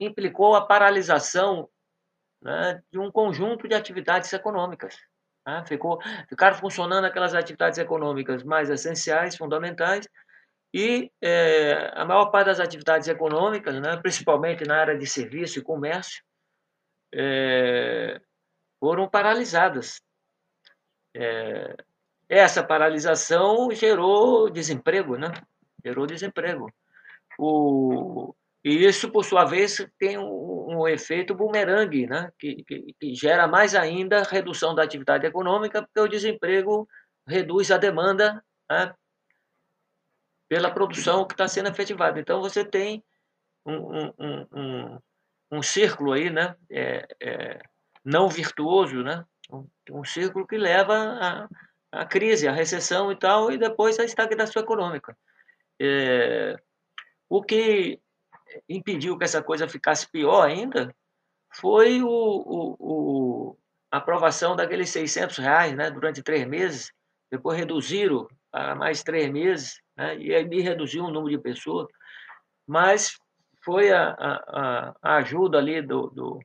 implicou a paralisação né, de um conjunto de atividades econômicas. Né? Ficou, ficaram funcionando aquelas atividades econômicas mais essenciais, fundamentais, e é, a maior parte das atividades econômicas, né, principalmente na área de serviço e comércio, é, foram paralisadas. É, essa paralisação gerou desemprego, né? Gerou desemprego. O, e isso, por sua vez, tem um, um efeito bumerangue, né? Que, que, que, gera mais ainda redução da atividade econômica, porque o desemprego reduz a demanda né? pela produção que está sendo efetivada. Então, você tem um, um, um, um círculo aí, né? É, é, não virtuoso, né? Um, círculo que leva a crise, a recessão e tal, e depois a estagnação econômica. É, o que impediu que essa coisa ficasse pior ainda foi o, o, o a aprovação daqueles 600 reais né, durante três meses, depois reduziram para mais três meses, né, e aí reduziu o número de pessoas, mas foi a, a, a ajuda ali do, do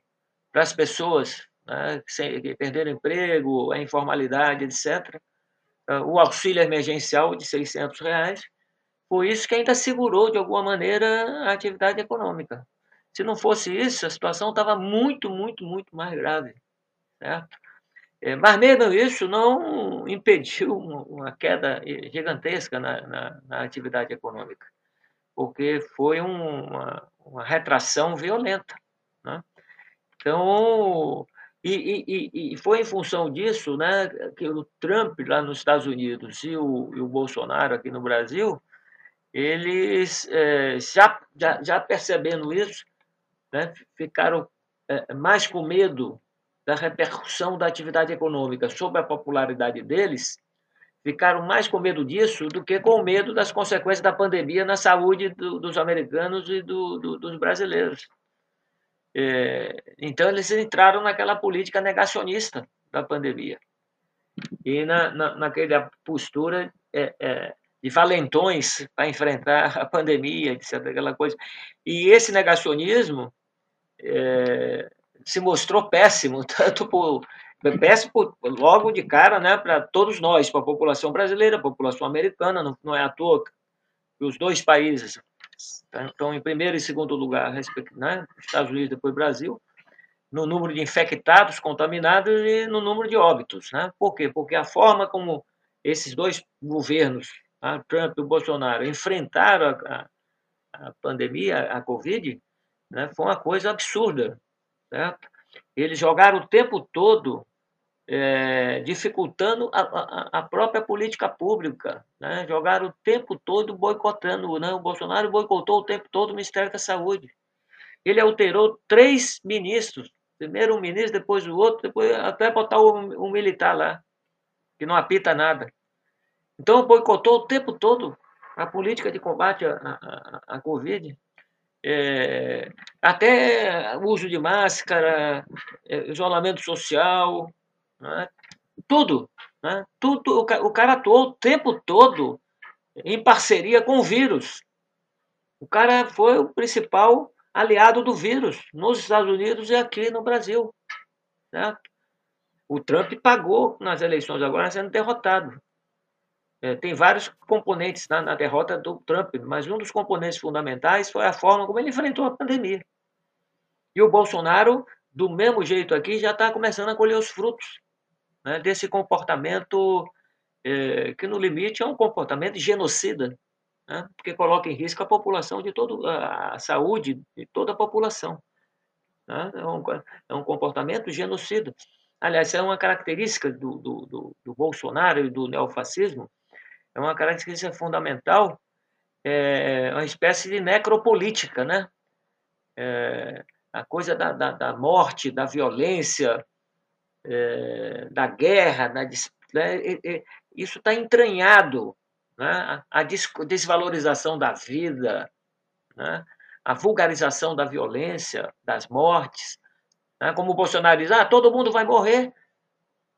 para as pessoas né, que perderam emprego, a informalidade, etc., o auxílio emergencial de 600 reais, foi isso que ainda segurou, de alguma maneira, a atividade econômica. Se não fosse isso, a situação estava muito, muito, muito mais grave. Certo? É, mas mesmo isso não impediu uma queda gigantesca na, na, na atividade econômica, porque foi uma, uma retração violenta. Né? Então, e, e, e, foi em função disso né, que o Trump lá nos Estados Unidos e o, e o Bolsonaro aqui no Brasil, eles é, já, já, já, percebendo isso, né, ficaram é, mais com medo da repercussão da atividade econômica sobre a popularidade deles, ficaram mais com medo disso do que com medo das consequências da pandemia na saúde do, dos americanos e do, do, dos brasileiros. É, então, eles entraram naquela política negacionista da pandemia. E na, na, naquela postura é, é, de valentões para enfrentar a pandemia, etc., aquela coisa. E esse negacionismo é, se mostrou péssimo, tanto por péssimo logo de cara né, para todos nós, para a população brasileira, a população americana, não, não é à toa que os dois países estão em primeiro e segundo lugar, né? Estados Unidos depois Brasil, no número de infectados, contaminados e no número de óbitos. Né? Por quê? Porque a forma como esses dois governos, tá? Trump e Bolsonaro, enfrentaram a, a, a pandemia, a Covid, né? foi uma coisa absurda. Certo? Eles jogaram o tempo todo é, dificultando a, a, a, própria política pública. Né? Jogaram o tempo todo boicotando. Né? O Bolsonaro boicotou o tempo todo o Ministério da Saúde. Ele alterou três ministros. Primeiro um ministro, depois o outro, depois até botar um, um militar lá, que não apita nada. Então, boicotou o tempo todo a política de combate à, Covid. É, até uso de máscara, é, isolamento social, né? tudo. Né? tudo o, cara atuou o tempo todo em parceria com o vírus. O cara foi o principal aliado do vírus nos Estados Unidos e aqui no Brasil. Certo? O Trump pagou nas eleições agora sendo derrotado. É, tem vários componentes na, na, derrota do Trump, mas um dos componentes fundamentais foi a forma como ele enfrentou a pandemia. E o Bolsonaro, do mesmo jeito aqui, já está começando a colher os frutos né, desse comportamento é, que, no limite, é um comportamento genocida, né, porque coloca em risco a população de todo a saúde de toda a população. Né? É, um, é um comportamento genocida. Aliás, é uma característica do, do, do, do Bolsonaro e do neofascismo, é uma característica fundamental, é uma espécie de necropolítica, né? É, a coisa da, da, da, morte, da violência, é, da guerra, da, né? isso está entranhado, né? a desvalorização da vida, né? a vulgarização da violência, das mortes, né? como o Bolsonaro diz, ah, todo mundo vai morrer,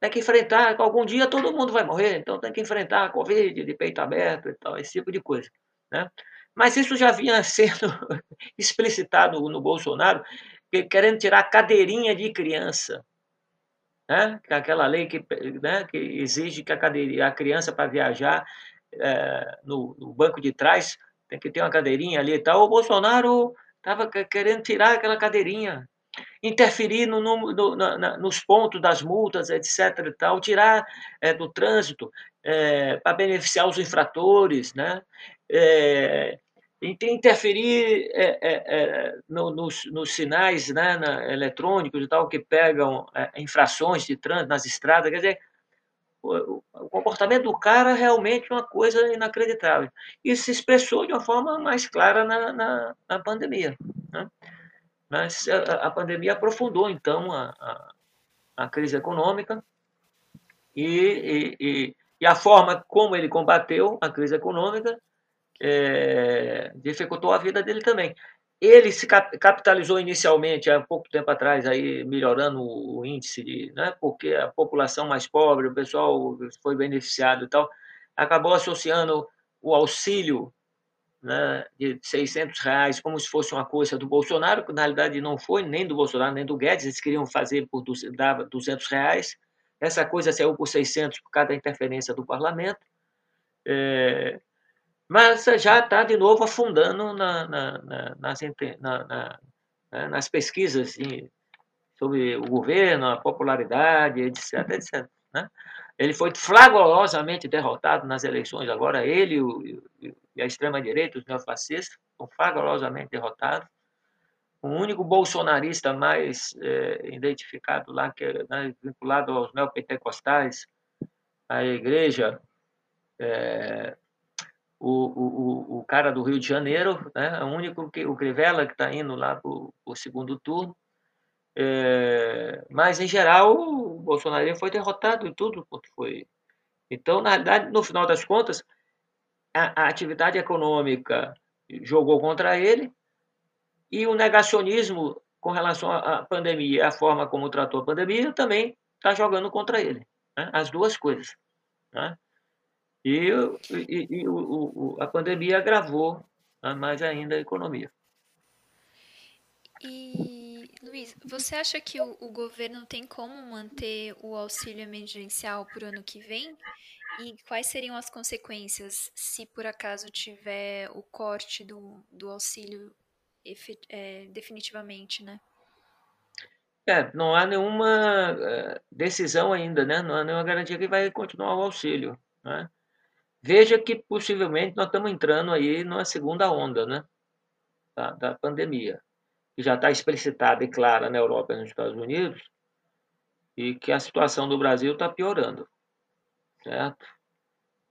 tem que enfrentar, algum dia todo mundo vai morrer, então tem que enfrentar a Covid de peito aberto e tal, esse tipo de coisa. Né? Mas isso já vinha sendo explicitado no Bolsonaro, querendo tirar a cadeirinha de criança. Né? É aquela lei que, né, que exige que a, cadeirinha, a criança, para viajar é, no, no banco de trás, tem que ter uma cadeirinha ali e tal. O Bolsonaro estava querendo tirar aquela cadeirinha interferir no, no, na, nos pontos das multas, etc. E tal, tirar é, do trânsito é, para beneficiar os infratores, né? É, interferir é, é, é, no, nos, nos, sinais né, na, eletrônicos e tal que pegam infrações de trânsito nas estradas, quer dizer, o, o, comportamento do cara realmente é uma coisa inacreditável. Isso se expressou de uma forma mais clara na, na, na pandemia. Né? A, a pandemia aprofundou, então, a, a, a crise econômica e, e, e, a forma como ele combateu a crise econômica é, dificultou a vida dele também. Ele se capitalizou inicialmente, há pouco tempo atrás, aí melhorando o índice, de, né, porque a população mais pobre, o pessoal foi beneficiado e tal, acabou associando o auxílio né, de 600 reais como se fosse uma coisa do Bolsonaro, que na realidade não foi nem do Bolsonaro nem do Guedes, eles queriam fazer por dava 200 reais, essa coisa saiu por 600 por cada interferência do parlamento, é, mas já está de novo afundando na, na, na, nas, né, nas, pesquisas sobre o governo, a popularidade, etc, etc. Né? Ele foi flagrosamente derrotado nas eleições agora, ele e, e a extrema-direita, os neofascistas, foram flagrosamente derrotados. O único bolsonarista mais é, identificado lá, que é né, vinculado aos neopentecostais, à igreja, é, o, o, o cara do Rio de Janeiro, né, é o único que o Crivella que está indo lá para o segundo turno, é, mas, em geral, o Bolsonaro foi derrotado em tudo quanto foi. Então, na realidade, no final das contas, a, a atividade econômica jogou contra ele e o negacionismo com relação à pandemia, a forma como tratou a pandemia, também está jogando contra ele. Né? As duas coisas. Né? E, e, e o, o, a pandemia agravou né, mais ainda a economia. E Luiz, você acha que o, o, governo tem como manter o auxílio emergencial para o ano que vem? E quais seriam as consequências se por acaso tiver o corte do, do auxílio é, definitivamente, né? É, não há nenhuma é, decisão ainda, né? Não há nenhuma garantia que vai continuar o auxílio, né? Veja que possivelmente nós estamos entrando aí numa segunda onda, né? Da, da pandemia que já está explicitada e clara na Europa e nos Estados Unidos, e que a situação do Brasil está piorando, certo?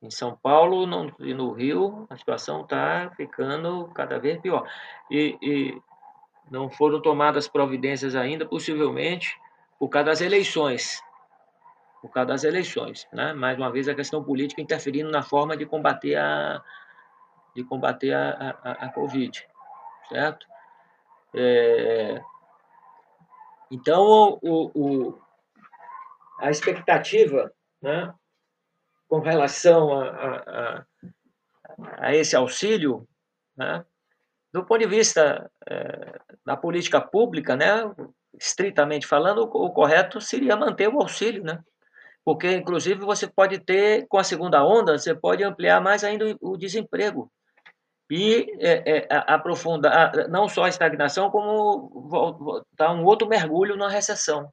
Em São Paulo não, e no Rio, a situação está ficando cada vez pior. E, e, não foram tomadas providências ainda, possivelmente, por causa das eleições. Por causa das eleições. Né? Mais uma vez, a questão política interferindo na forma de combater a, de combater a, a, a Covid. Certo? É, então, o, o, a expectativa né, com relação a, a, a, esse auxílio, né, do ponto de vista é, da política pública, né, estritamente falando, o, o correto seria manter o auxílio, né? porque inclusive você pode ter, com a segunda onda, você pode ampliar mais ainda o desemprego e é, é, aprofundar não só a estagnação, como dar um outro mergulho na recessão,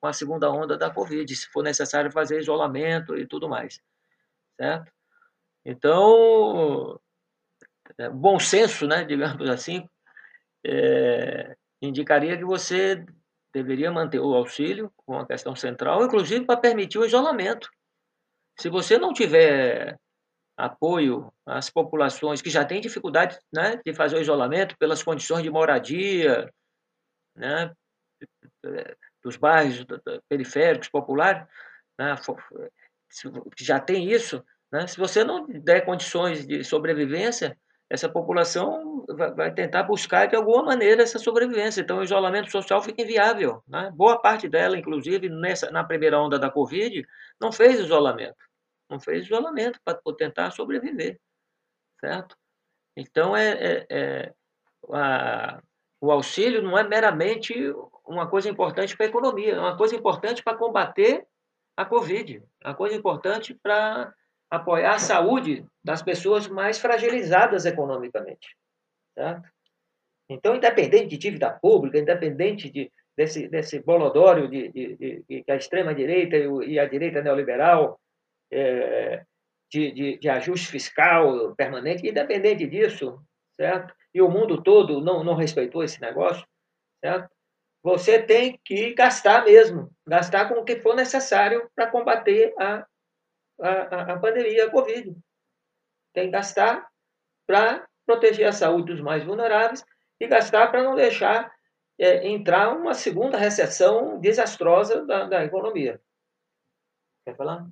com a segunda onda da Covid, se for necessário fazer isolamento e tudo mais. Certo? Então, é, bom senso, né, digamos assim, é, indicaria que você deveria manter o auxílio com a questão central, inclusive para permitir o isolamento. Se você não tiver apoio às populações que já têm dificuldade né, de fazer o isolamento pelas condições de moradia, né, dos bairros periféricos, populares, né, já tem isso, né, se você não der condições de sobrevivência, essa população vai tentar buscar de alguma maneira essa sobrevivência. Então, o isolamento social fica inviável. Né? Boa parte dela, inclusive, nessa, na primeira onda da Covid, não fez isolamento. Não fez isolamento para tentar sobreviver. Certo? Então, é, é, é a, o auxílio não é meramente uma coisa importante para a economia, é uma coisa importante para combater a Covid, uma coisa importante para apoiar a saúde das pessoas mais fragilizadas economicamente. Certo? Então, independente de dívida pública, independente de, desse, desse bolodório de, de, de, de a extrema-direita e a direita neoliberal, é, de, de, ajuste fiscal permanente, independente disso, certo? E o mundo todo não, não respeitou esse negócio, certo? Você tem que gastar mesmo, gastar com o que for necessário para combater a a, a, pandemia, a Covid. Tem que gastar para proteger a saúde dos mais vulneráveis e gastar para não deixar é, entrar uma segunda recessão desastrosa da, da economia. Quer falar?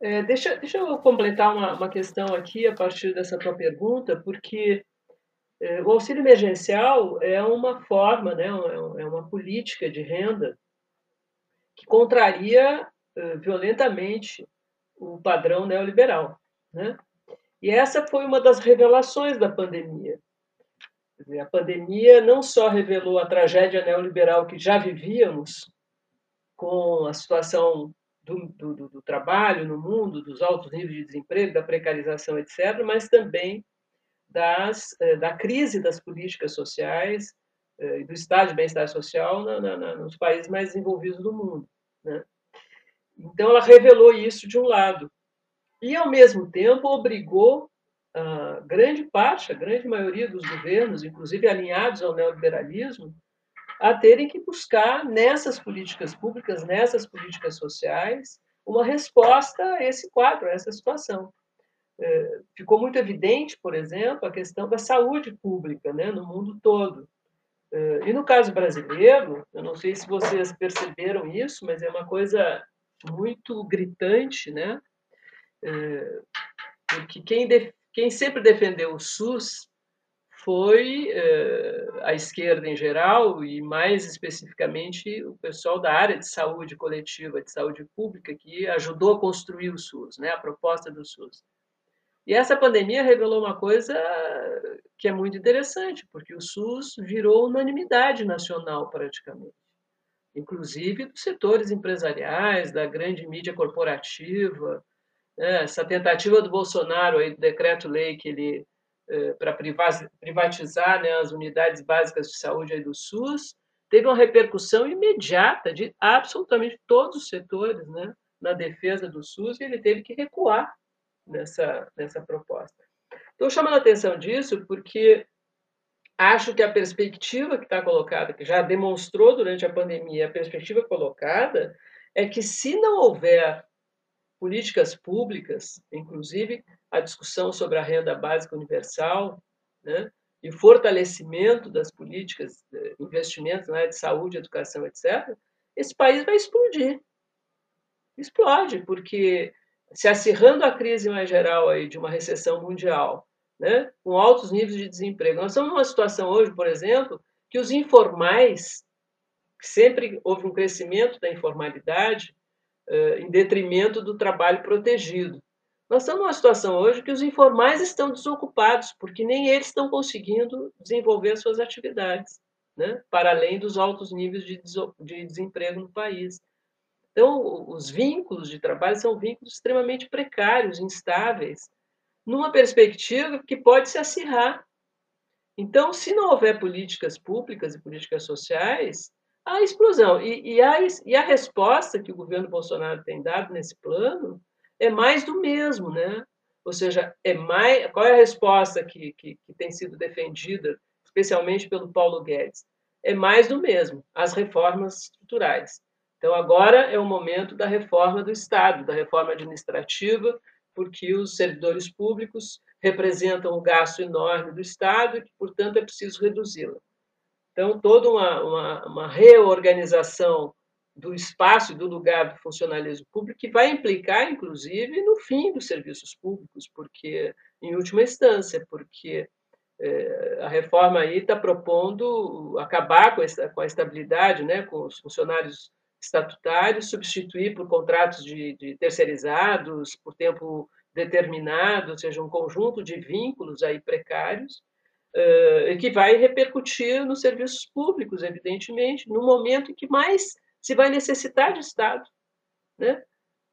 É, deixa, deixa eu completar uma, uma questão aqui a partir dessa tua pergunta, porque o auxílio emergencial é uma forma, né, é, é uma política de renda que contraria eh, violentamente o padrão neoliberal. Né? E essa foi uma das revelações da pandemia. A pandemia não só revelou a tragédia neoliberal que já vivíamos, com a situação do, do, do, trabalho no mundo, dos altos níveis de desemprego, da precarização, etc., mas também das, eh, da crise das políticas sociais eh, e do estado de bem-estar social na, na, nos países mais desenvolvidos do mundo. Né? Então, ela revelou isso de um lado. E, ao mesmo tempo, obrigou a grande parte, a grande maioria dos governos, inclusive alinhados ao neoliberalismo, a terem que buscar nessas políticas públicas, nessas políticas sociais, uma resposta a esse quadro, a essa situação. Ficou muito evidente, por exemplo, a questão da saúde pública né, no mundo todo. E no caso brasileiro, eu não sei se vocês perceberam isso, mas é uma coisa muito gritante, né? Porque quem, quem sempre defendeu o SUS foi é, a esquerda em geral e mais especificamente o pessoal da área de saúde coletiva, de saúde pública, que ajudou a construir o SUS, né? A proposta do SUS. E essa pandemia revelou uma coisa que é muito interessante, porque o SUS virou unanimidade nacional praticamente inclusive dos setores empresariais, da grande mídia corporativa. Né? Essa tentativa do Bolsonaro, aí, do decreto-lei que ele é, para privatizar né, as unidades básicas de saúde aí do SUS, teve uma repercussão imediata de absolutamente todos os setores né, na defesa do SUS e ele teve que recuar nessa, nessa proposta. Estou chamando a atenção disso porque acho que a perspectiva que está colocada, que já demonstrou durante a pandemia, a perspectiva colocada é que se não houver políticas públicas, inclusive a discussão sobre a renda básica universal, né, e fortalecimento das políticas, investimentos na área de saúde, educação, etc., esse país vai explodir. Explode, porque se acirrando a crise mais geral aí de uma recessão mundial, né, com altos níveis de desemprego. Nós estamos numa situação hoje, por exemplo, que os informais, sempre houve um crescimento da informalidade uh, em detrimento do trabalho protegido. Nós estamos numa situação hoje que os informais estão desocupados, porque nem eles estão conseguindo desenvolver suas atividades, né, para além dos altos níveis de, de desemprego no país. Então, os vínculos de trabalho são vínculos extremamente precários, instáveis, numa perspectiva que pode se acirrar. Então, se não houver políticas públicas e políticas sociais, há explosão. E, e, a, e a resposta que o governo Bolsonaro tem dado nesse plano é mais do mesmo, né? Ou seja, é mais, qual é a resposta que, que, que tem sido defendida especialmente pelo Paulo Guedes, é mais do mesmo, as reformas estruturais. Então, agora é o momento da reforma do Estado, da reforma administrativa, porque os servidores públicos representam um gasto enorme do Estado e portanto, é preciso reduzi-la. Então, toda uma, uma, uma, reorganização do espaço e do lugar do funcionalismo público que vai implicar, inclusive, no fim dos serviços públicos, porque, em última instância, porque é, a reforma aí está propondo acabar com, essa, com a estabilidade, né, com os funcionários estatutários, substituir por contratos de, de terceirizados por tempo determinado, ou seja, um conjunto de vínculos aí precários, que vai repercutir nos serviços públicos, evidentemente, no momento em que mais se vai necessitar de Estado. Né?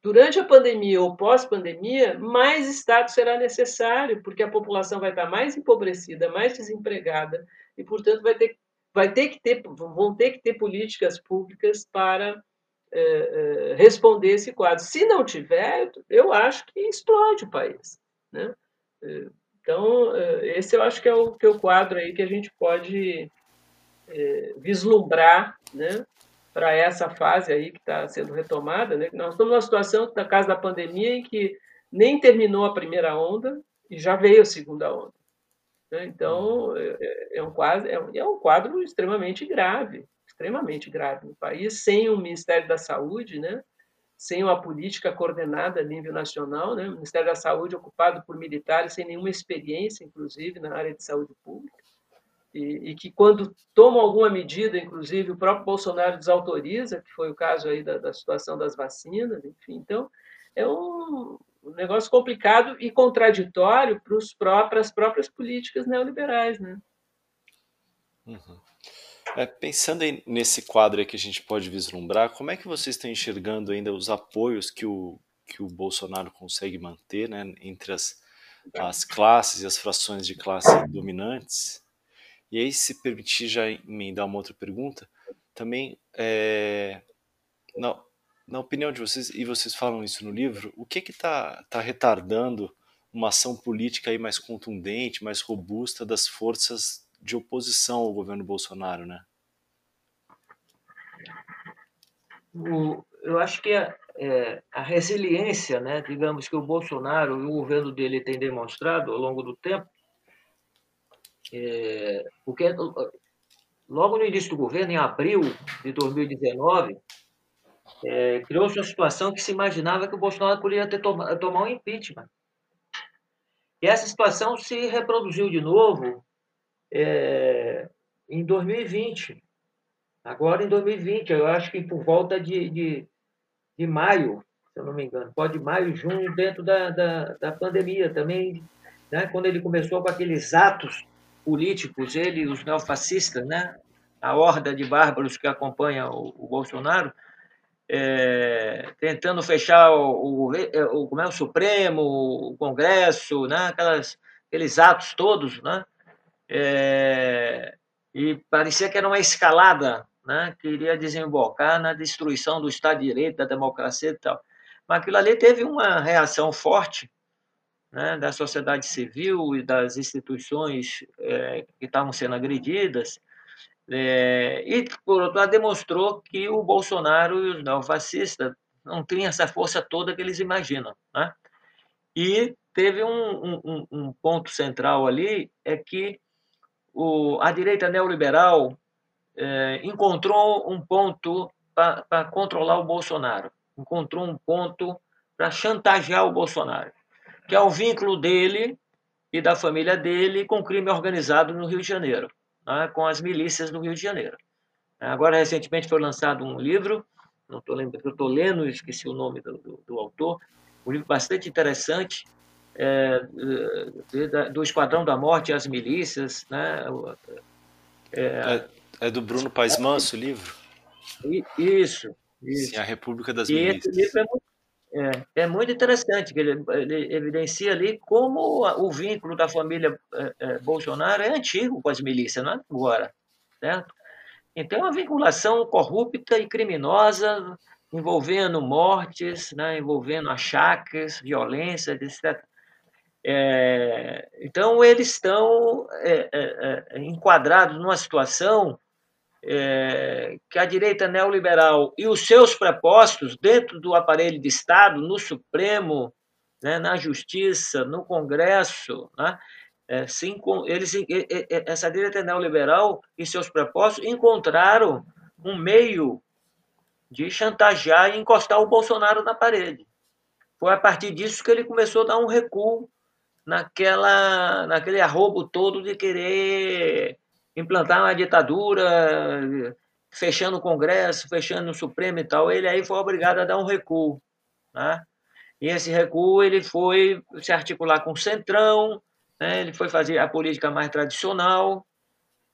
Durante a pandemia ou pós-pandemia, mais Estado será necessário, porque a população vai estar mais empobrecida, mais desempregada, e, portanto, vai ter, vai ter que ter, vão ter que ter políticas públicas para é, é, responder esse quadro. Se não tiver, eu acho que explode o país. Né? Então, é, esse eu acho que é o, que é o quadro aí que a gente pode é, vislumbrar né, para essa fase aí que está sendo retomada. Né? Nós estamos numa situação, na casa da pandemia, em que nem terminou a primeira onda e já veio a segunda onda. Né? Então, é, é, um quadro, é, é um quadro extremamente grave extremamente grave no país, sem um Ministério da Saúde, né? sem uma política coordenada a nível nacional, né? o Ministério da Saúde ocupado por militares sem nenhuma experiência, inclusive, na área de saúde pública, e, e que quando tomam alguma medida, inclusive, o próprio Bolsonaro desautoriza, que foi o caso aí da, da situação das vacinas, enfim, então é um, um negócio complicado e contraditório para as próprias políticas neoliberais, né? Uhum. É, pensando nesse quadro que a gente pode vislumbrar, como é que vocês estão enxergando ainda os apoios que o, que o Bolsonaro consegue manter né, entre as, as classes e as frações de classe dominantes? E aí, se permitir já emendar uma outra pergunta, também, é, na, na opinião de vocês, e vocês falam isso no livro, o que está tá retardando uma ação política aí mais contundente, mais robusta das forças de oposição ao governo Bolsonaro, né? O, eu acho que a, é, a resiliência, né, digamos que o Bolsonaro e o governo dele tem demonstrado ao longo do tempo, é, porque logo no início do governo, em abril de 2019, é, criou-se uma situação que se imaginava que o Bolsonaro poderia ter toma, tomar um impeachment. E essa situação se reproduziu de novo é, em 2020. Agora em 2020, eu acho que por volta de, de, de maio, se eu não me engano, pode maio, junho, dentro da, da, da pandemia também, né, quando ele começou com aqueles atos políticos, ele os neofascistas, né, a horda de bárbaros que acompanha o, o Bolsonaro, é, tentando fechar o, o, o, como é, o Supremo, o Congresso, né, aquelas, aqueles atos todos, né, é, e parecia que era uma escalada né, que iria desembocar na destruição do Estado de Direito, da democracia e tal. Mas aquilo ali teve uma reação forte né, da sociedade civil e das instituições é, que estavam sendo agredidas, é, e, por outro lado, demonstrou que o Bolsonaro e os neofascistas não tinham essa força toda que eles imaginam. Né? E teve um, um, um ponto central ali, é que o, a direita neoliberal é, encontrou um ponto para controlar o Bolsonaro, encontrou um ponto para chantagear o Bolsonaro, que é o vínculo dele e da família dele com crime organizado no Rio de Janeiro, né, com as milícias no Rio de Janeiro. Agora, recentemente foi lançado um livro, não estou lembrando, estou lendo, esqueci o nome do, do, do autor, um livro bastante interessante, é, do Esquadrão da Morte e as Milícias. Né? É, é, é do Bruno Paes Manso o livro? Isso, isso. Sim, a República das e Milícias. Esse livro é muito, é, é muito interessante, que ele, ele, evidencia ali como o vínculo da família é, é, Bolsonaro é antigo com as milícias, não é agora, certo? Então, é uma vinculação corrupta e criminosa, envolvendo mortes, né, envolvendo achaques, violência, etc. É, então, eles estão é, é, é enquadrados numa situação é, que a direita neoliberal e os seus prepostos dentro do aparelho de Estado, no Supremo, né, na Justiça, no Congresso, né, é, sim, eles, essa direita neoliberal e seus prepostos encontraram um meio de chantagear e encostar o Bolsonaro na parede. Foi a partir disso que ele começou a dar um recuo naquela, naquele arrobo todo de querer implantar uma ditadura, fechando o Congresso, fechando o Supremo e tal. Ele aí foi obrigado a dar um recuo. Né? E esse recuo ele foi se articular com o Centrão, né? ele foi fazer a política mais tradicional,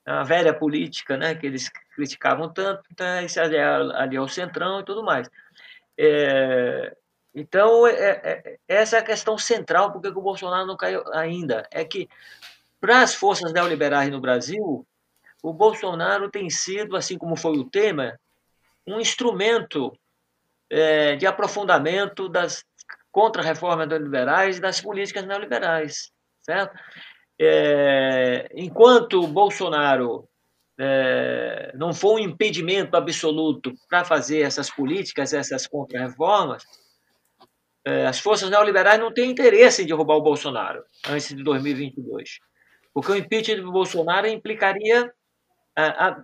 a velha política né? que eles criticavam tanto, então, esse ali, ali é o Centrão e tudo mais. É, então, é, é, essa é a questão central, porque o Bolsonaro não caiu ainda. É que, para as forças neoliberais no Brasil, o Bolsonaro tem sido, assim como foi o Temer, um instrumento é, de aprofundamento das contra-reformas neoliberais e das políticas neoliberais. Certo? É, enquanto o Bolsonaro é, não for um impedimento absoluto para fazer essas políticas, essas contra-reformas, é, as forças neoliberais não têm interesse em derrubar o Bolsonaro antes de 2022. Porque o impeachment do Bolsonaro implicaria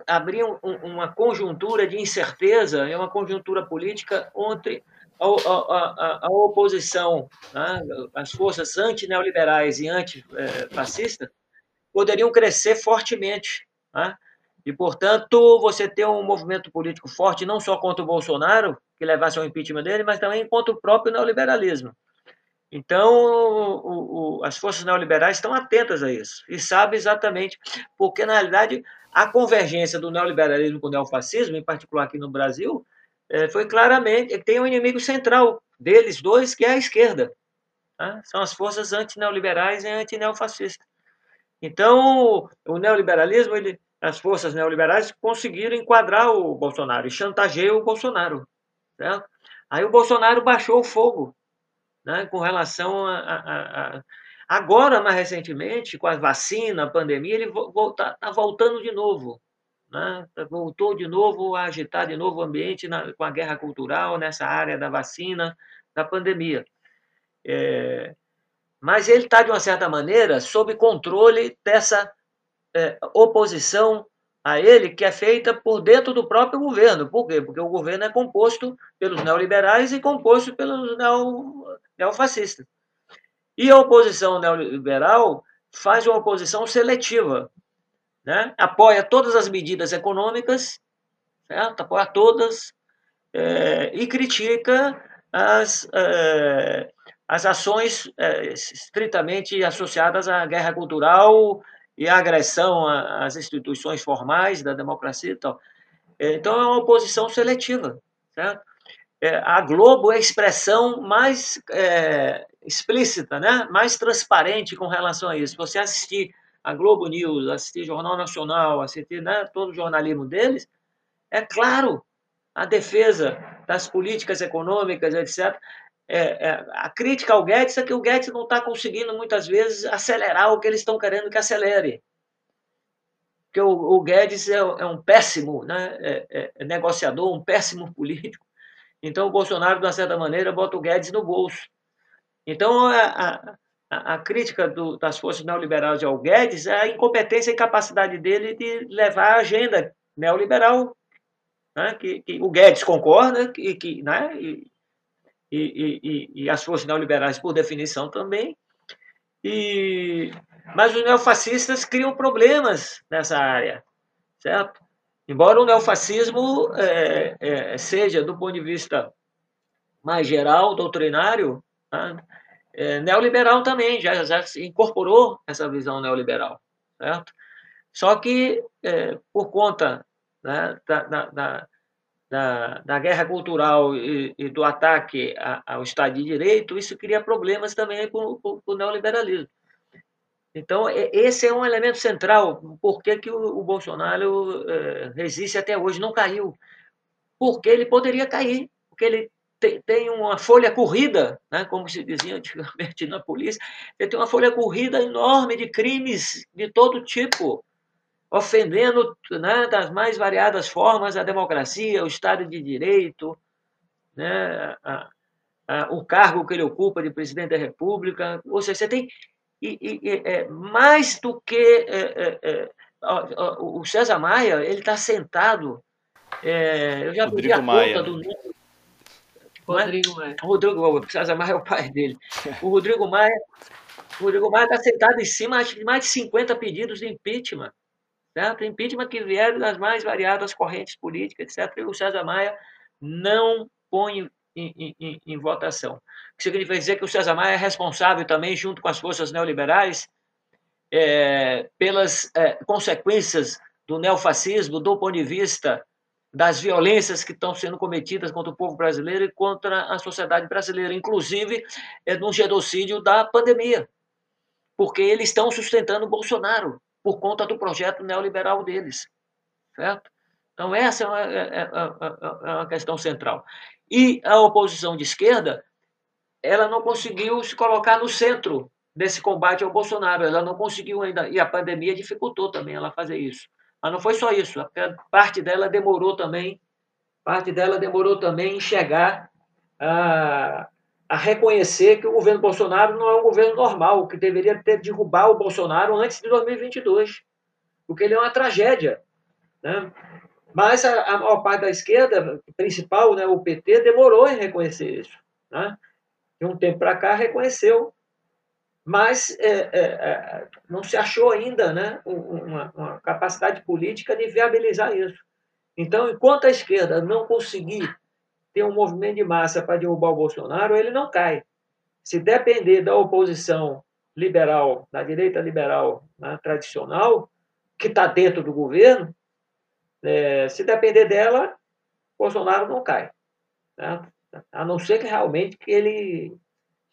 abrir um, uma conjuntura de incerteza, é uma conjuntura política entre a oposição, né, as forças anti-neoliberais e antifascistas, poderiam crescer fortemente. Né? E, portanto, você ter um movimento político forte, não só contra o Bolsonaro, que levasse ao impeachment dele, mas também contra o próprio neoliberalismo. Então, o, o, as forças neoliberais estão atentas a isso e sabem exatamente, porque, na realidade, a convergência do neoliberalismo com o neofascismo, em particular aqui no Brasil, é, foi claramente. Tem um inimigo central deles dois, que é a esquerda. Tá? São as forças antineoliberais e antineofascistas. Então, o neoliberalismo, ele, as forças neoliberais conseguiram enquadrar o Bolsonaro e chantageiam o Bolsonaro. Certo? Aí o Bolsonaro baixou o fogo né, com relação a, a, a Agora, mais recentemente, com a vacina, a pandemia, ele está tá voltando de novo. Né? Voltou de novo a agitar de novo o ambiente na, com a guerra cultural nessa área da vacina, da pandemia. É, mas ele está, de uma certa maneira, sob controle dessa é, oposição a ele, que é feita por dentro do próprio governo. Por quê? Porque o governo é composto pelos neoliberais e composto pelos neo, neofascistas. E a oposição neoliberal faz uma oposição seletiva, né? apoia todas as medidas econômicas, certo? apoia todas, é, e critica as, é, as ações é, estritamente associadas à guerra cultural e à agressão às instituições formais da democracia e tal. Então, é uma oposição seletiva. Certo? É, a Globo é a expressão mais é, explícita, né? mais transparente com relação a isso. Você assistir a Globo News, assistir Jornal Nacional, assistir né, todo o jornalismo deles, é claro a defesa das políticas econômicas, etc. É, é, a crítica ao Guedes é que o Guedes não está conseguindo, muitas vezes, acelerar o que eles estão querendo que acelere. Porque o, o Guedes é, é, um péssimo né, é, é, negociador, um péssimo político. Então, o Bolsonaro, de uma certa maneira, bota o Guedes no bolso. Então, a, a, a crítica do, das forças neoliberais ao Guedes é a incompetência e incapacidade dele de levar a agenda neoliberal, né? que, que o Guedes concorda, que, que, né? e, e, e, e as forças neoliberais, por definição, também. E, mas os neofascistas criam problemas nessa área, certo? Embora o neofascismo é, é, seja, do ponto de vista mais geral, doutrinário, né, é, neoliberal também, já, já incorporou essa visão neoliberal, certo? Só que, é, por conta né, da, da, da, guerra cultural e, e do ataque ao Estado de Direito, isso cria problemas também para o neoliberalismo. Então, esse é um elemento central. Por que, que o, o Bolsonaro é, resiste até hoje? Não caiu. Porque ele poderia cair. Porque ele tem, tem uma folha corrida, né, como se dizia antigamente na polícia, ele tem uma folha corrida enorme de crimes de todo tipo, ofendendo né, das mais variadas formas a democracia, o Estado de Direito, né, a, a, o cargo que ele ocupa de presidente da República. Ou seja, você tem e, e, é, mais do que é, é, é o César Maia, ele está sentado. É, eu já Rodrigo a Maia. conta do número. Rodrigo Maia. Rodrigo, o César Maia é o pai dele. O Rodrigo Maia o Rodrigo Maia está sentado em cima de mais de 50 pedidos de impeachment. Certo? Impeachment que vieram das mais variadas correntes políticas, etc. E o César Maia não põe em, em, em votação. O que significa dizer que o César Maia é responsável também, junto com as forças neoliberais, é, pelas é, consequências do neofascismo do ponto de vista das violências que estão sendo cometidas contra o povo brasileiro e contra a sociedade brasileira, inclusive é, no genocídio da pandemia, porque eles estão sustentando Bolsonaro por conta do projeto neoliberal deles, certo? Então essa é uma, é, é, é, é uma questão central. E a oposição de esquerda, ela não conseguiu se colocar no centro desse combate ao Bolsonaro. Ela não conseguiu ainda, e a pandemia dificultou também ela fazer isso. Mas não foi só isso, parte dela demorou também, parte dela demorou também em chegar a, a reconhecer que o governo Bolsonaro não é um governo normal, que deveria ter derrubar o Bolsonaro antes de 2022, porque ele é uma tragédia. Né? Mas a, a maior parte da esquerda principal, né, o PT, demorou em reconhecer isso. Né? De um tempo para cá, reconheceu mas é, é, é, não se achou ainda né, uma, uma, capacidade política de viabilizar isso. Então, enquanto a esquerda não conseguir ter um movimento de massa para derrubar o Bolsonaro, ele não cai. Se depender da oposição liberal, da direita liberal né, tradicional, que está dentro do governo, é, se depender dela, Bolsonaro não cai. Né? A não ser que realmente que ele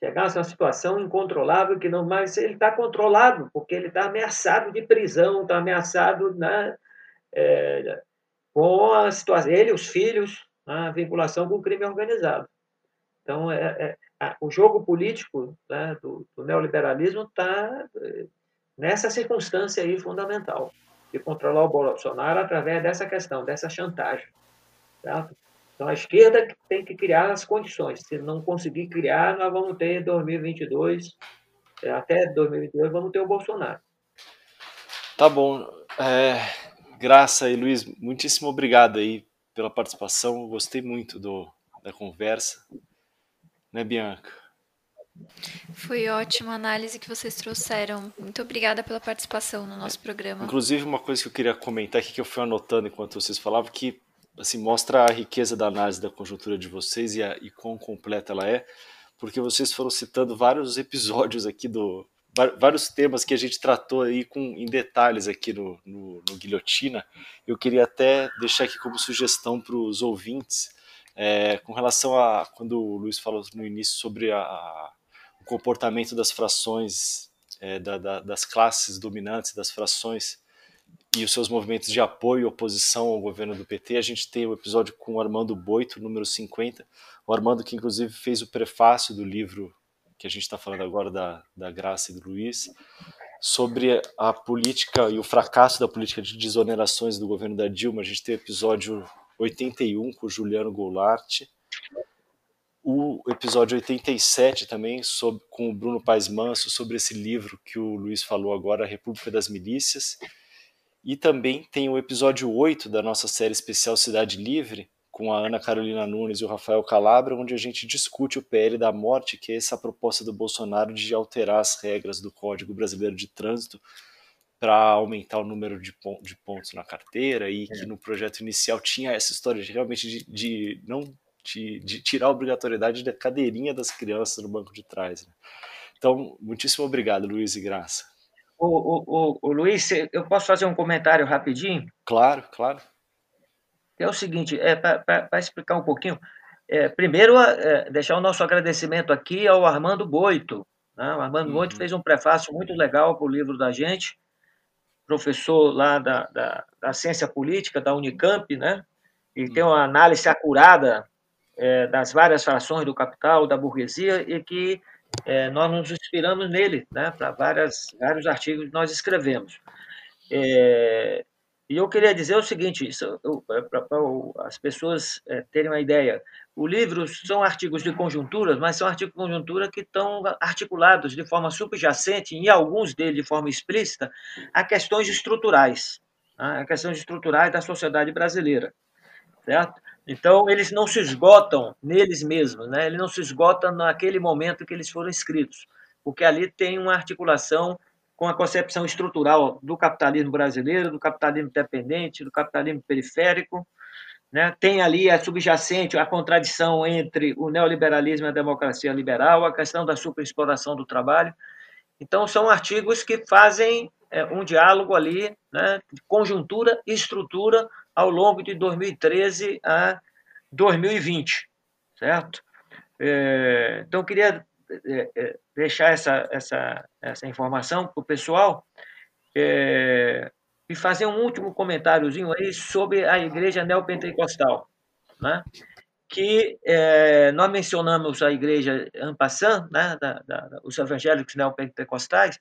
chegasse a uma situação incontrolável que não mais ele está controlado porque ele está ameaçado de prisão, está ameaçado né, é, com a situação ele, os filhos, a vinculação com o crime organizado. Então é, é o jogo político né, do, do, neoliberalismo está é, nessa circunstância aí fundamental de controlar o Bolsonaro através dessa questão, dessa chantagem. Certo? Então, a esquerda tem que criar as condições. Se não conseguir criar, nós vamos ter 2022, é, até 2022, vamos ter o Bolsonaro. Tá bom. É, Graça e Luiz, muitíssimo obrigado aí pela participação. Gostei muito do, da conversa. Né, Bianca? Foi ótima a análise que vocês trouxeram. Muito obrigada pela participação no nosso programa. Inclusive, uma coisa que eu queria comentar aqui que eu fui anotando enquanto vocês falavam, que assim, mostra a riqueza da análise da conjuntura de vocês e, a, e quão completa ela é, porque vocês foram citando vários episódios aqui do vários temas que a gente tratou aí com, em detalhes aqui no, no, no Guilhotina. Eu queria até deixar aqui como sugestão para os ouvintes, é, com relação a quando o Luiz falou no início sobre a, a, o comportamento das frações, é, da, da, das classes dominantes, das frações e os seus movimentos de apoio e oposição ao governo do PT. A gente tem o episódio com o Armando Boito, número 50. O Armando, que inclusive fez o prefácio do livro que a gente está falando agora, da, da Graça e do Luiz, sobre a política e o fracasso da política de desonerações do governo da Dilma. A gente tem o episódio 81 com o Juliano Goulart. O episódio 87 também sobre, com o Bruno Paes Manso sobre esse livro que o Luiz falou agora, A República das Milícias e também tem o episódio 8 da nossa série especial Cidade Livre, com a Ana Carolina Nunes e o Rafael Calabra, onde a gente discute o PL da morte, que é essa proposta do Bolsonaro de alterar as regras do Código Brasileiro de Trânsito para aumentar o número de, de, pontos na carteira e que é. no projeto inicial tinha essa história de, realmente de, de não de, de, tirar a obrigatoriedade da cadeirinha das crianças no banco de trás. Né? Então, muitíssimo obrigado, Luiz e Graça. O, o, o, o Luiz, eu posso fazer um comentário rapidinho? Claro, claro. É o seguinte, é, para explicar um pouquinho, é, primeiro, é, deixar o nosso agradecimento aqui ao Armando Boito. Né? O Armando uhum. Boito fez um prefácio muito legal para o livro da gente, professor lá da, da, da, ciência política da Unicamp, né? e uhum. tem uma análise acurada é, das várias frações do capital, da burguesia, e que é, nós nos inspiramos nele, né, para vários artigos que nós escrevemos. É, e eu queria dizer o seguinte, é, para as pessoas é, terem uma ideia, o livro são artigos de conjunturas, mas são artigos de conjuntura que estão articulados de forma subjacente, em alguns deles de forma explícita, a questões estruturais, né, a questões estruturais da sociedade brasileira, certo? Então, eles não se esgotam neles mesmos, né? eles não se esgotam naquele momento que eles foram escritos, porque ali tem uma articulação com a concepção estrutural do capitalismo brasileiro, do capitalismo dependente, do capitalismo periférico. Né? Tem ali a subjacente, a contradição entre o neoliberalismo e a democracia liberal, a questão da superexploração do trabalho. Então, são artigos que fazem é, um diálogo ali, né, conjuntura e estrutura ao longo de 2013 a 2020, certo? É, então, queria deixar essa, essa, essa informação para o pessoal é, e fazer um último comentáriozinho aí sobre a igreja neopentecostal, né? que é, nós mencionamos a igreja Ampassan, né, da, da, os evangélicos neopentecostais,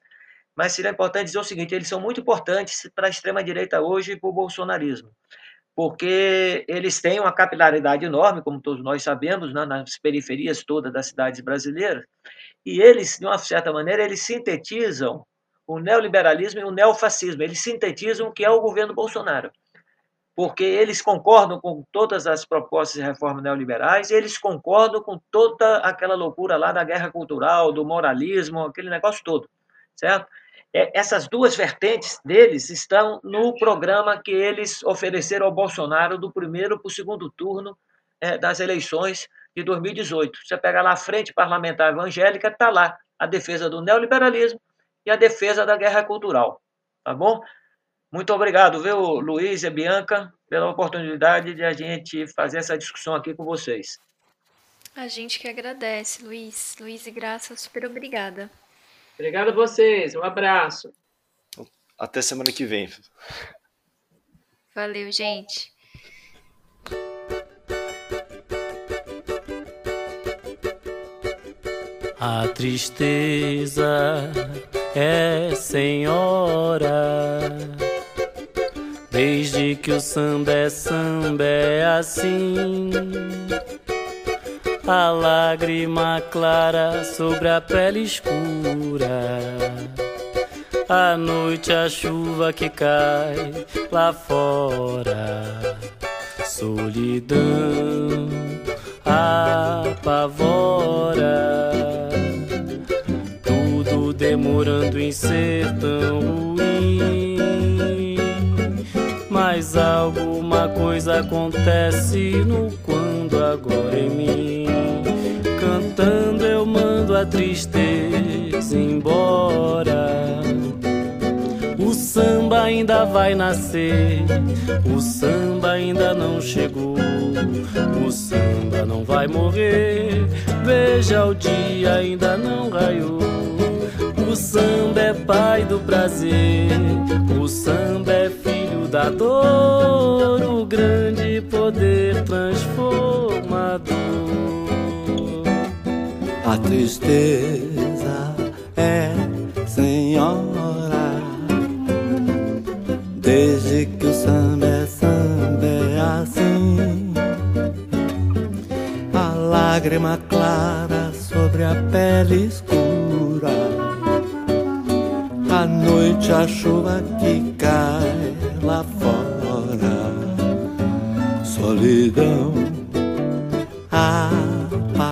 mas seria importante dizer o seguinte, eles são muito importantes para a extrema-direita hoje e para o bolsonarismo, porque eles têm uma capilaridade enorme, como todos nós sabemos, né, nas periferias todas das cidades brasileiras, e eles, de uma certa maneira, eles sintetizam o neoliberalismo e o neofascismo, eles sintetizam o que é o governo Bolsonaro, porque eles concordam com todas as propostas de reforma neoliberais, eles concordam com toda aquela loucura lá da guerra cultural, do moralismo, aquele negócio todo, certo? É, essas duas vertentes deles estão no programa que eles ofereceram ao Bolsonaro do primeiro para o segundo turno é, das eleições de 2018. Você pega lá a Frente Parlamentar Evangélica, está lá a defesa do neoliberalismo e a defesa da guerra cultural. Tá bom? Muito obrigado, viu, Luiz e Bianca, pela oportunidade de a gente fazer essa discussão aqui com vocês. A gente que agradece, Luiz. Luiz e Graça, super obrigada. Obrigado a vocês. Um abraço. Até semana que vem. Valeu, gente. A tristeza é senhora. Desde que o samba é samba é assim. A lágrima clara sobre a pele escura. A noite a chuva que cai lá fora. Solidão apavora demorando em ser tão ruim. Mas alguma coisa acontece no quando agora em mim. Cantando eu mando a tristeza embora. O samba ainda vai nascer, o samba ainda não chegou, o samba não vai morrer. Veja, o dia ainda não raiou. O samba é pai do prazer, o samba é filho da dor, o grande poder transformador. A tristeza é senhora, desde que o samba é samba é assim. A lágrima clara sobre a pele escura noite a chuva que cai lá fora, solidão apavora,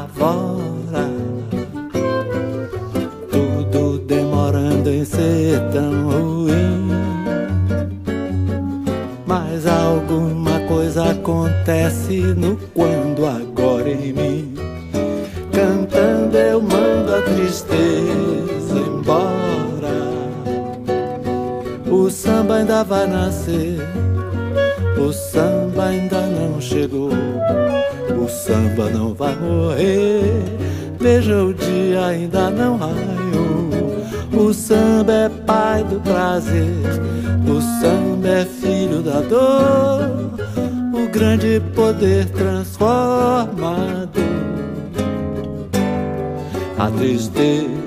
tudo demorando em ser tão ruim. Mas alguma coisa acontece no quando agora ainda vai nascer, o samba ainda não chegou, o samba não vai morrer. Veja o dia ainda não raiou. O samba é pai do prazer, o samba é filho da dor. O grande poder transformado. A tristeza